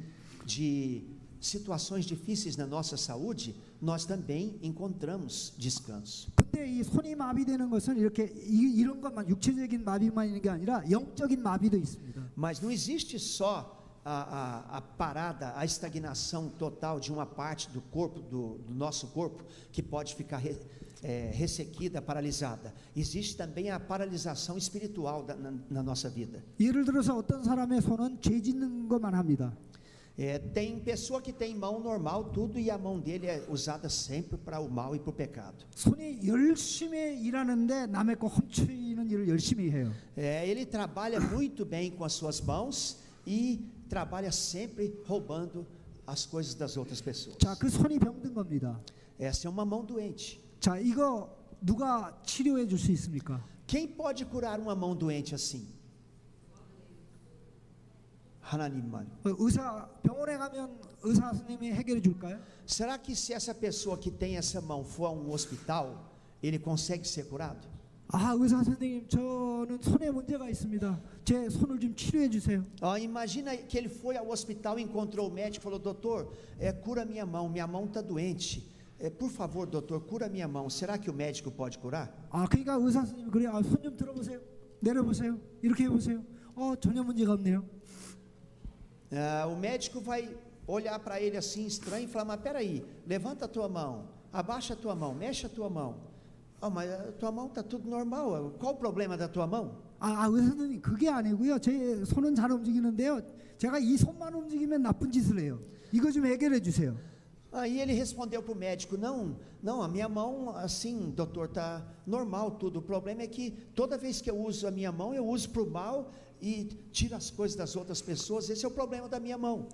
de situações difíceis na nossa saúde, nós também encontramos descanso. 근데 이 손이 마비되는 것은 이렇게 이, 이런 것만 육체적인 마비만 있는 게 아니라 영적인 마비도 있습니다. Mas não existe só a, a, a parada, a estagnação total de uma parte do corpo, do, do nosso corpo, que pode ficar re, é, ressequida, paralisada. Existe também a paralisação espiritual da, na, na nossa vida. 예를 들어서 어떤 사람의 손은 죄 짓는 것만 합니다. É, tem pessoa que tem mão normal, tudo, e a mão dele é usada sempre para o mal e para o pecado. 손이 열심히 일하는데 남의 거 훔치는 일을 열심히 해요. É, ele trabalha muito bem com as suas mãos e trabalha sempre roubando as coisas das outras pessoas. 자, 그 손이 병든 겁니다. Essa é uma mão doente. 자, 이거 누가 치료해 줄 수 있습니까? Quem pode curar uma mão doente assim? 하나님만. 어, 의사 병원에 가면 의사 선생님이 해결해 줄까요? Será que se essa pessoa que tem essa mão for a um hospital, ele consegue ser curado? 아, 의사 선생님, 저는 손에 문제가 있습니다. 제 손을 좀 치료해 주세요. Ó, imagina que ele foi ao hospital, encontrou o médico e falou: Doutor, é, cura minha mão, minha mão está doente. É, por favor, doutor, cura minha mão. Será que o médico pode curar? 아, 그러니까 의사 선생님이 그래, 아, 손 좀 들어보세요. 내려보세요. 이렇게 해보세요. 어, 전혀 문제가 없네요. Ah, o médico vai olhar para ele assim estranho e falar: Mas peraí, levanta a tua mão, abaixa a tua mão, mexe a tua mão. Ah, mas a tua mão está tudo normal. Qual o problema da tua mão? 아, 아, 의사 선생님, 그게 아니고요. 제 손은 잘 움직이는데요. 제가 이 손만 움직이면 나쁜 짓을 해요. 이거 좀 해결해 주세요. Aí ele respondeu para o médico: Não, não, a minha mão, assim, doutor, está normal tudo. O problema é que toda vez que eu uso a minha mão, eu uso para o mal e tiro as coisas das outras pessoas. Esse é o problema da minha mão.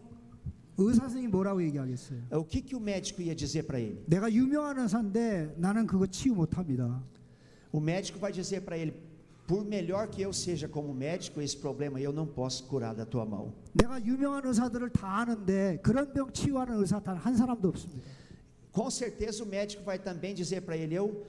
의사 선생님이 뭐라고 얘기하겠어요? O que, que o médico ia dizer para ele? 내가 유명한 의사인데 나는 그거 치유 못합니다. O médico vai dizer para ele: Por melhor que eu seja como médico, esse problema eu não posso curar da tua mão. 내가 유명한 의사들을 다 아는데 그런 병 치유하는 의사 단 한 사람도 없습니다. Com certeza o médico vai também dizer para ele: Eu,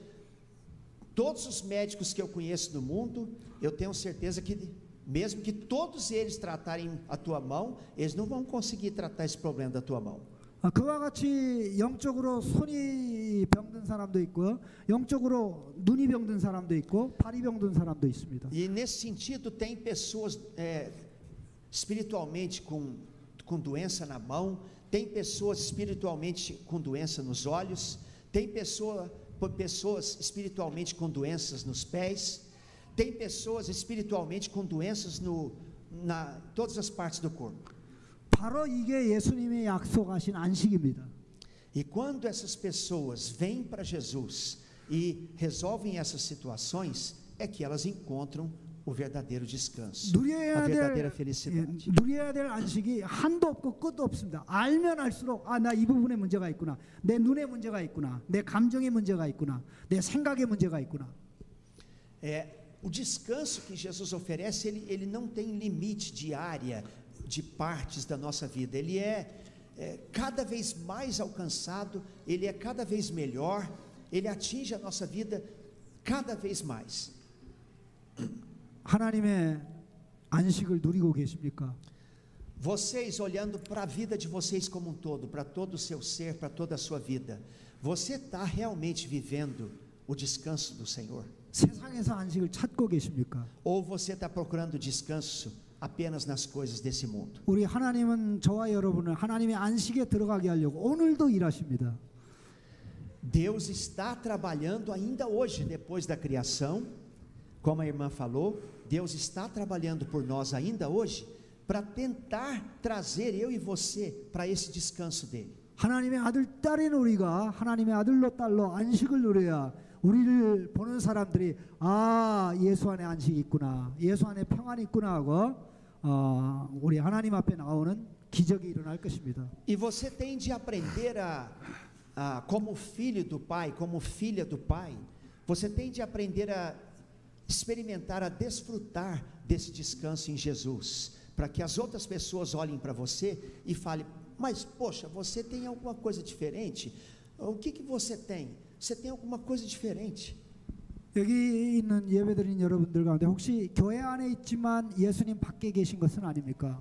todos os médicos que eu conheço no mundo, eu tenho certeza que, mesmo que todos eles tratarem a tua mão, eles não vão conseguir tratar esse problema da tua mão. 아, 그와 같이 영적으로 손이 병든 사람도 있고요. 영적으로 눈이 병든 사람도 있고 발이 병든 사람도 있습니다. E nesse sentido, tem pessoas é, espiritualmente com, com doença na mão, tem pessoas espiritualmente com doença nos olhos, tem pessoa, pessoas espiritualmente com doenças nos pés, tem pessoas espiritualmente com doenças no, na todas as partes do corpo. 바로 이게 예수님이 약속하신 안식입니다. E quando essas pessoas vêm para Jesus e resolvem essas situações, é que elas encontram o verdadeiro descanso, a 누려야 verdadeira 될 예, felicidade. 누려야 될 안식이 한도 없고 끝도 없습니다. 알면 알수록 아 나 이 부분에 문제가 있구나. 내 눈에 문제가 있구나. 내 감정에 문제가 있구나. 내 생각에 문제가 있구나. É, o descanso que Jesus oferece, ele, ele não tem limite de área, de partes da nossa vida. Ele é, é cada vez mais alcançado, ele é cada vez melhor, ele atinge a nossa vida cada vez mais. 하나님의 안식을 누리고 계십니까? Vocês olhando para a vida de vocês como um todo, para todo o seu ser, para toda a sua vida, você está realmente vivendo o descanso do Senhor? 세상에서 안식을 찾고 계십니까? Ou você está procurando descanso apenas nas coisas desse mundo? 우리 하나님은 저와 여러분을 하나님의 안식에 들어가게 하려고 오늘도 일하십니다. Deus está trabalhando ainda hoje, depois da criação, como a irmã falou, Deus está trabalhando por nós ainda hoje, para tentar trazer eu e você para esse descanso dele. 하나님의 아들 딸인 우리가 하나님의 아들로 딸로 안식을 누려야 우리를 보는 사람들이 아 예수 안에 안식이 있구나 예수 안에 평안이 있구나 하고 어, 우리 하나님 앞에 나오는 기적이 일어날 것입니다. E você tem de aprender a, a, como filho do Pai, como filha do Pai, você tem de aprender a experimentar, a desfrutar desse descanso em Jesus, para que as outras pessoas olhem para você e falem: Mas, poxa, você tem alguma coisa diferente? O que, que você tem? Você tem alguma coisa diferente? 여기 있는 예배드린 여러분들 가운데 혹시 교회 안에 있지만 예수님 밖에 계신 것은 아닙니까?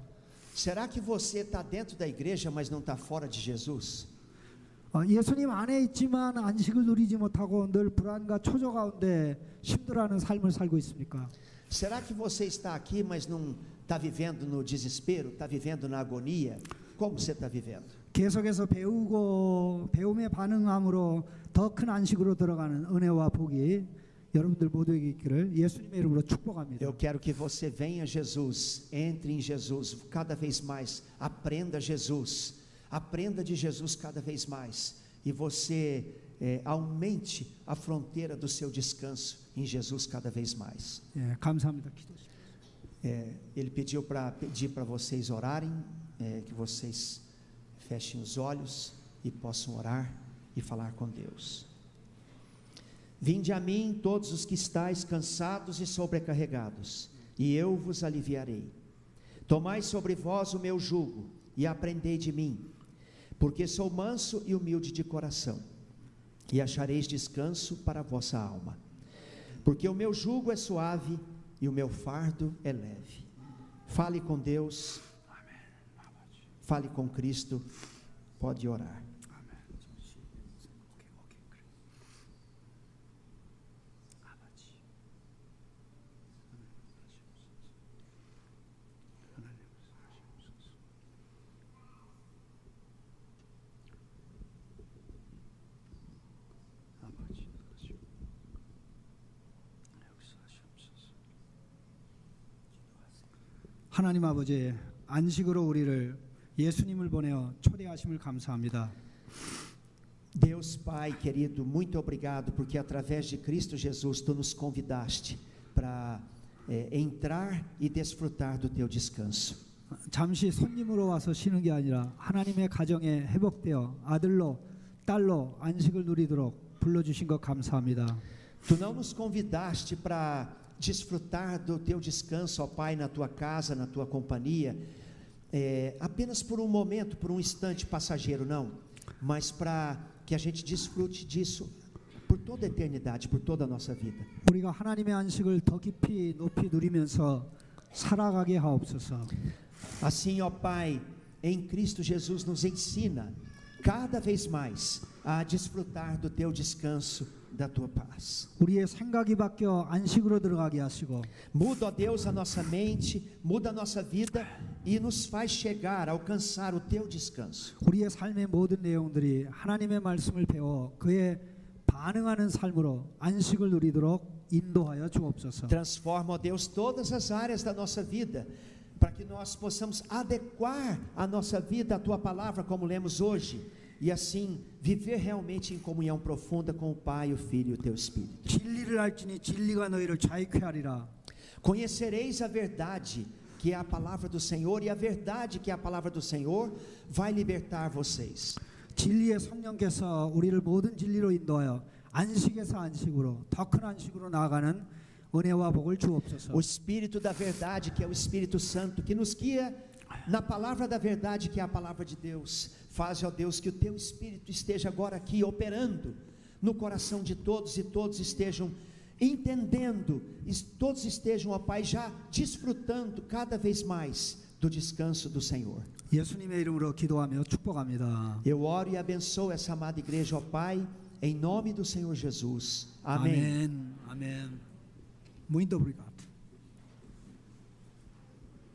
Será que você está dentro da igreja, mas não está fora de Jesus? 어, 예수님 안에 있지만 안식을 누리지 못하고 늘 불안과 초조 가운데 힘들어하는 삶을 살고 있습니까? Será que você está aqui, mas não está vivendo no desespero, está vivendo na agonia? Como você está vivendo? 계속해서 배우고 배움에 반응함으로 더 큰 안식으로 들어가는 은혜와 복이 여러분들 모두에게 있기를 예수님의 이름으로 축복합니다. Eu quero que você venha a Jesus, entre em Jesus cada vez mais, aprenda Jesus, aprenda de Jesus cada vez mais, e você eh, aumente a fronteira do seu descanso em Jesus cada vez mais. 예, 감사합니다. 기도시. Eh, ele pediu para pedir para vocês orarem, eh, que vocês fechem os olhos e possam orar e falar com Deus. Vinde a mim todos os que estáis cansados e sobrecarregados, e eu vos aliviarei. Tomai sobre vós o meu jugo e aprendei de mim, porque sou manso e humilde de coração, e achareis descanso para a vossa alma. Porque o meu jugo é suave e o meu fardo é leve. Fale com Deus, fale com Cristo, pode orar. 하나님 아버지 안식으로 우리를 예수님을 보내어 초대하심을 감사합니다. Deus Pai querido, muito obrigado, porque através de Cristo Jesus tu nos convidaste para eh, entrar e desfrutar do teu descanso. 잠시 손님으로 와서 쉬는 게 아니라 하나님의 가정에 회복되어 아들로 딸로 안식을 누리도록 불러주신 것 감사합니다. Tu não nos convidaste para desfrutar do teu descanso, ó Pai, na tua casa, na tua companhia, eh, apenas por um momento, por um instante passageiro, não, mas para que a gente desfrute disso por toda a eternidade, por toda a nossa vida. 우리가 하나님의 안식을 더 깊이 높이 누리면서 살아가게 하옵소서. Assim, ó Pai, em Cristo Jesus nos ensina cada vez mais a desfrutar do teu descanso, da tua paz. 우리의 생각이 바뀌어 안식으로 들어가게 하시고 Muda, ó Deus, a nossa mente, muda a nossa vida e nos faz chegar, alcançar o teu descanso. 우리의 삶의 모든 내용들이 하나님의 말씀을 배워 그에 반응하는 삶으로 안식을 누리도록 인도하여 주옵소서. Transforma, ó Deus, todas as áreas da nossa vida, para que nós possamos adequar a nossa vida à tua palavra, como lemos hoje, e assim viver realmente em comunhão profunda com o Pai, o Filho e o teu Espírito. 진리를 알지니 진리가 너희를 자유케 하리라. Conhecereis a verdade, que é a palavra do Senhor, e a verdade, que é a palavra do Senhor, vai libertar vocês. 진리의 성령께서 우리를 모든 진리로 인도하여 안식에서 안식으로 더 큰 안식으로 나아가는 은혜와 복을 주옵소서. O Espírito da verdade, que é o Espírito Santo, que nos guia na palavra da verdade, que é a palavra de Deus. Faz, ó Deus, que o teu Espírito esteja agora aqui operando no coração de todos e todos estejam entendendo, e todos estejam, ó Pai, já desfrutando cada vez mais do descanso do Senhor. 예수님의 이름으로 기도하며 축복합니다. Eu oro e abençoo essa amada igreja, ó Pai, em nome do Senhor Jesus. Amém. 아멘. 아멘. Muito obrigado.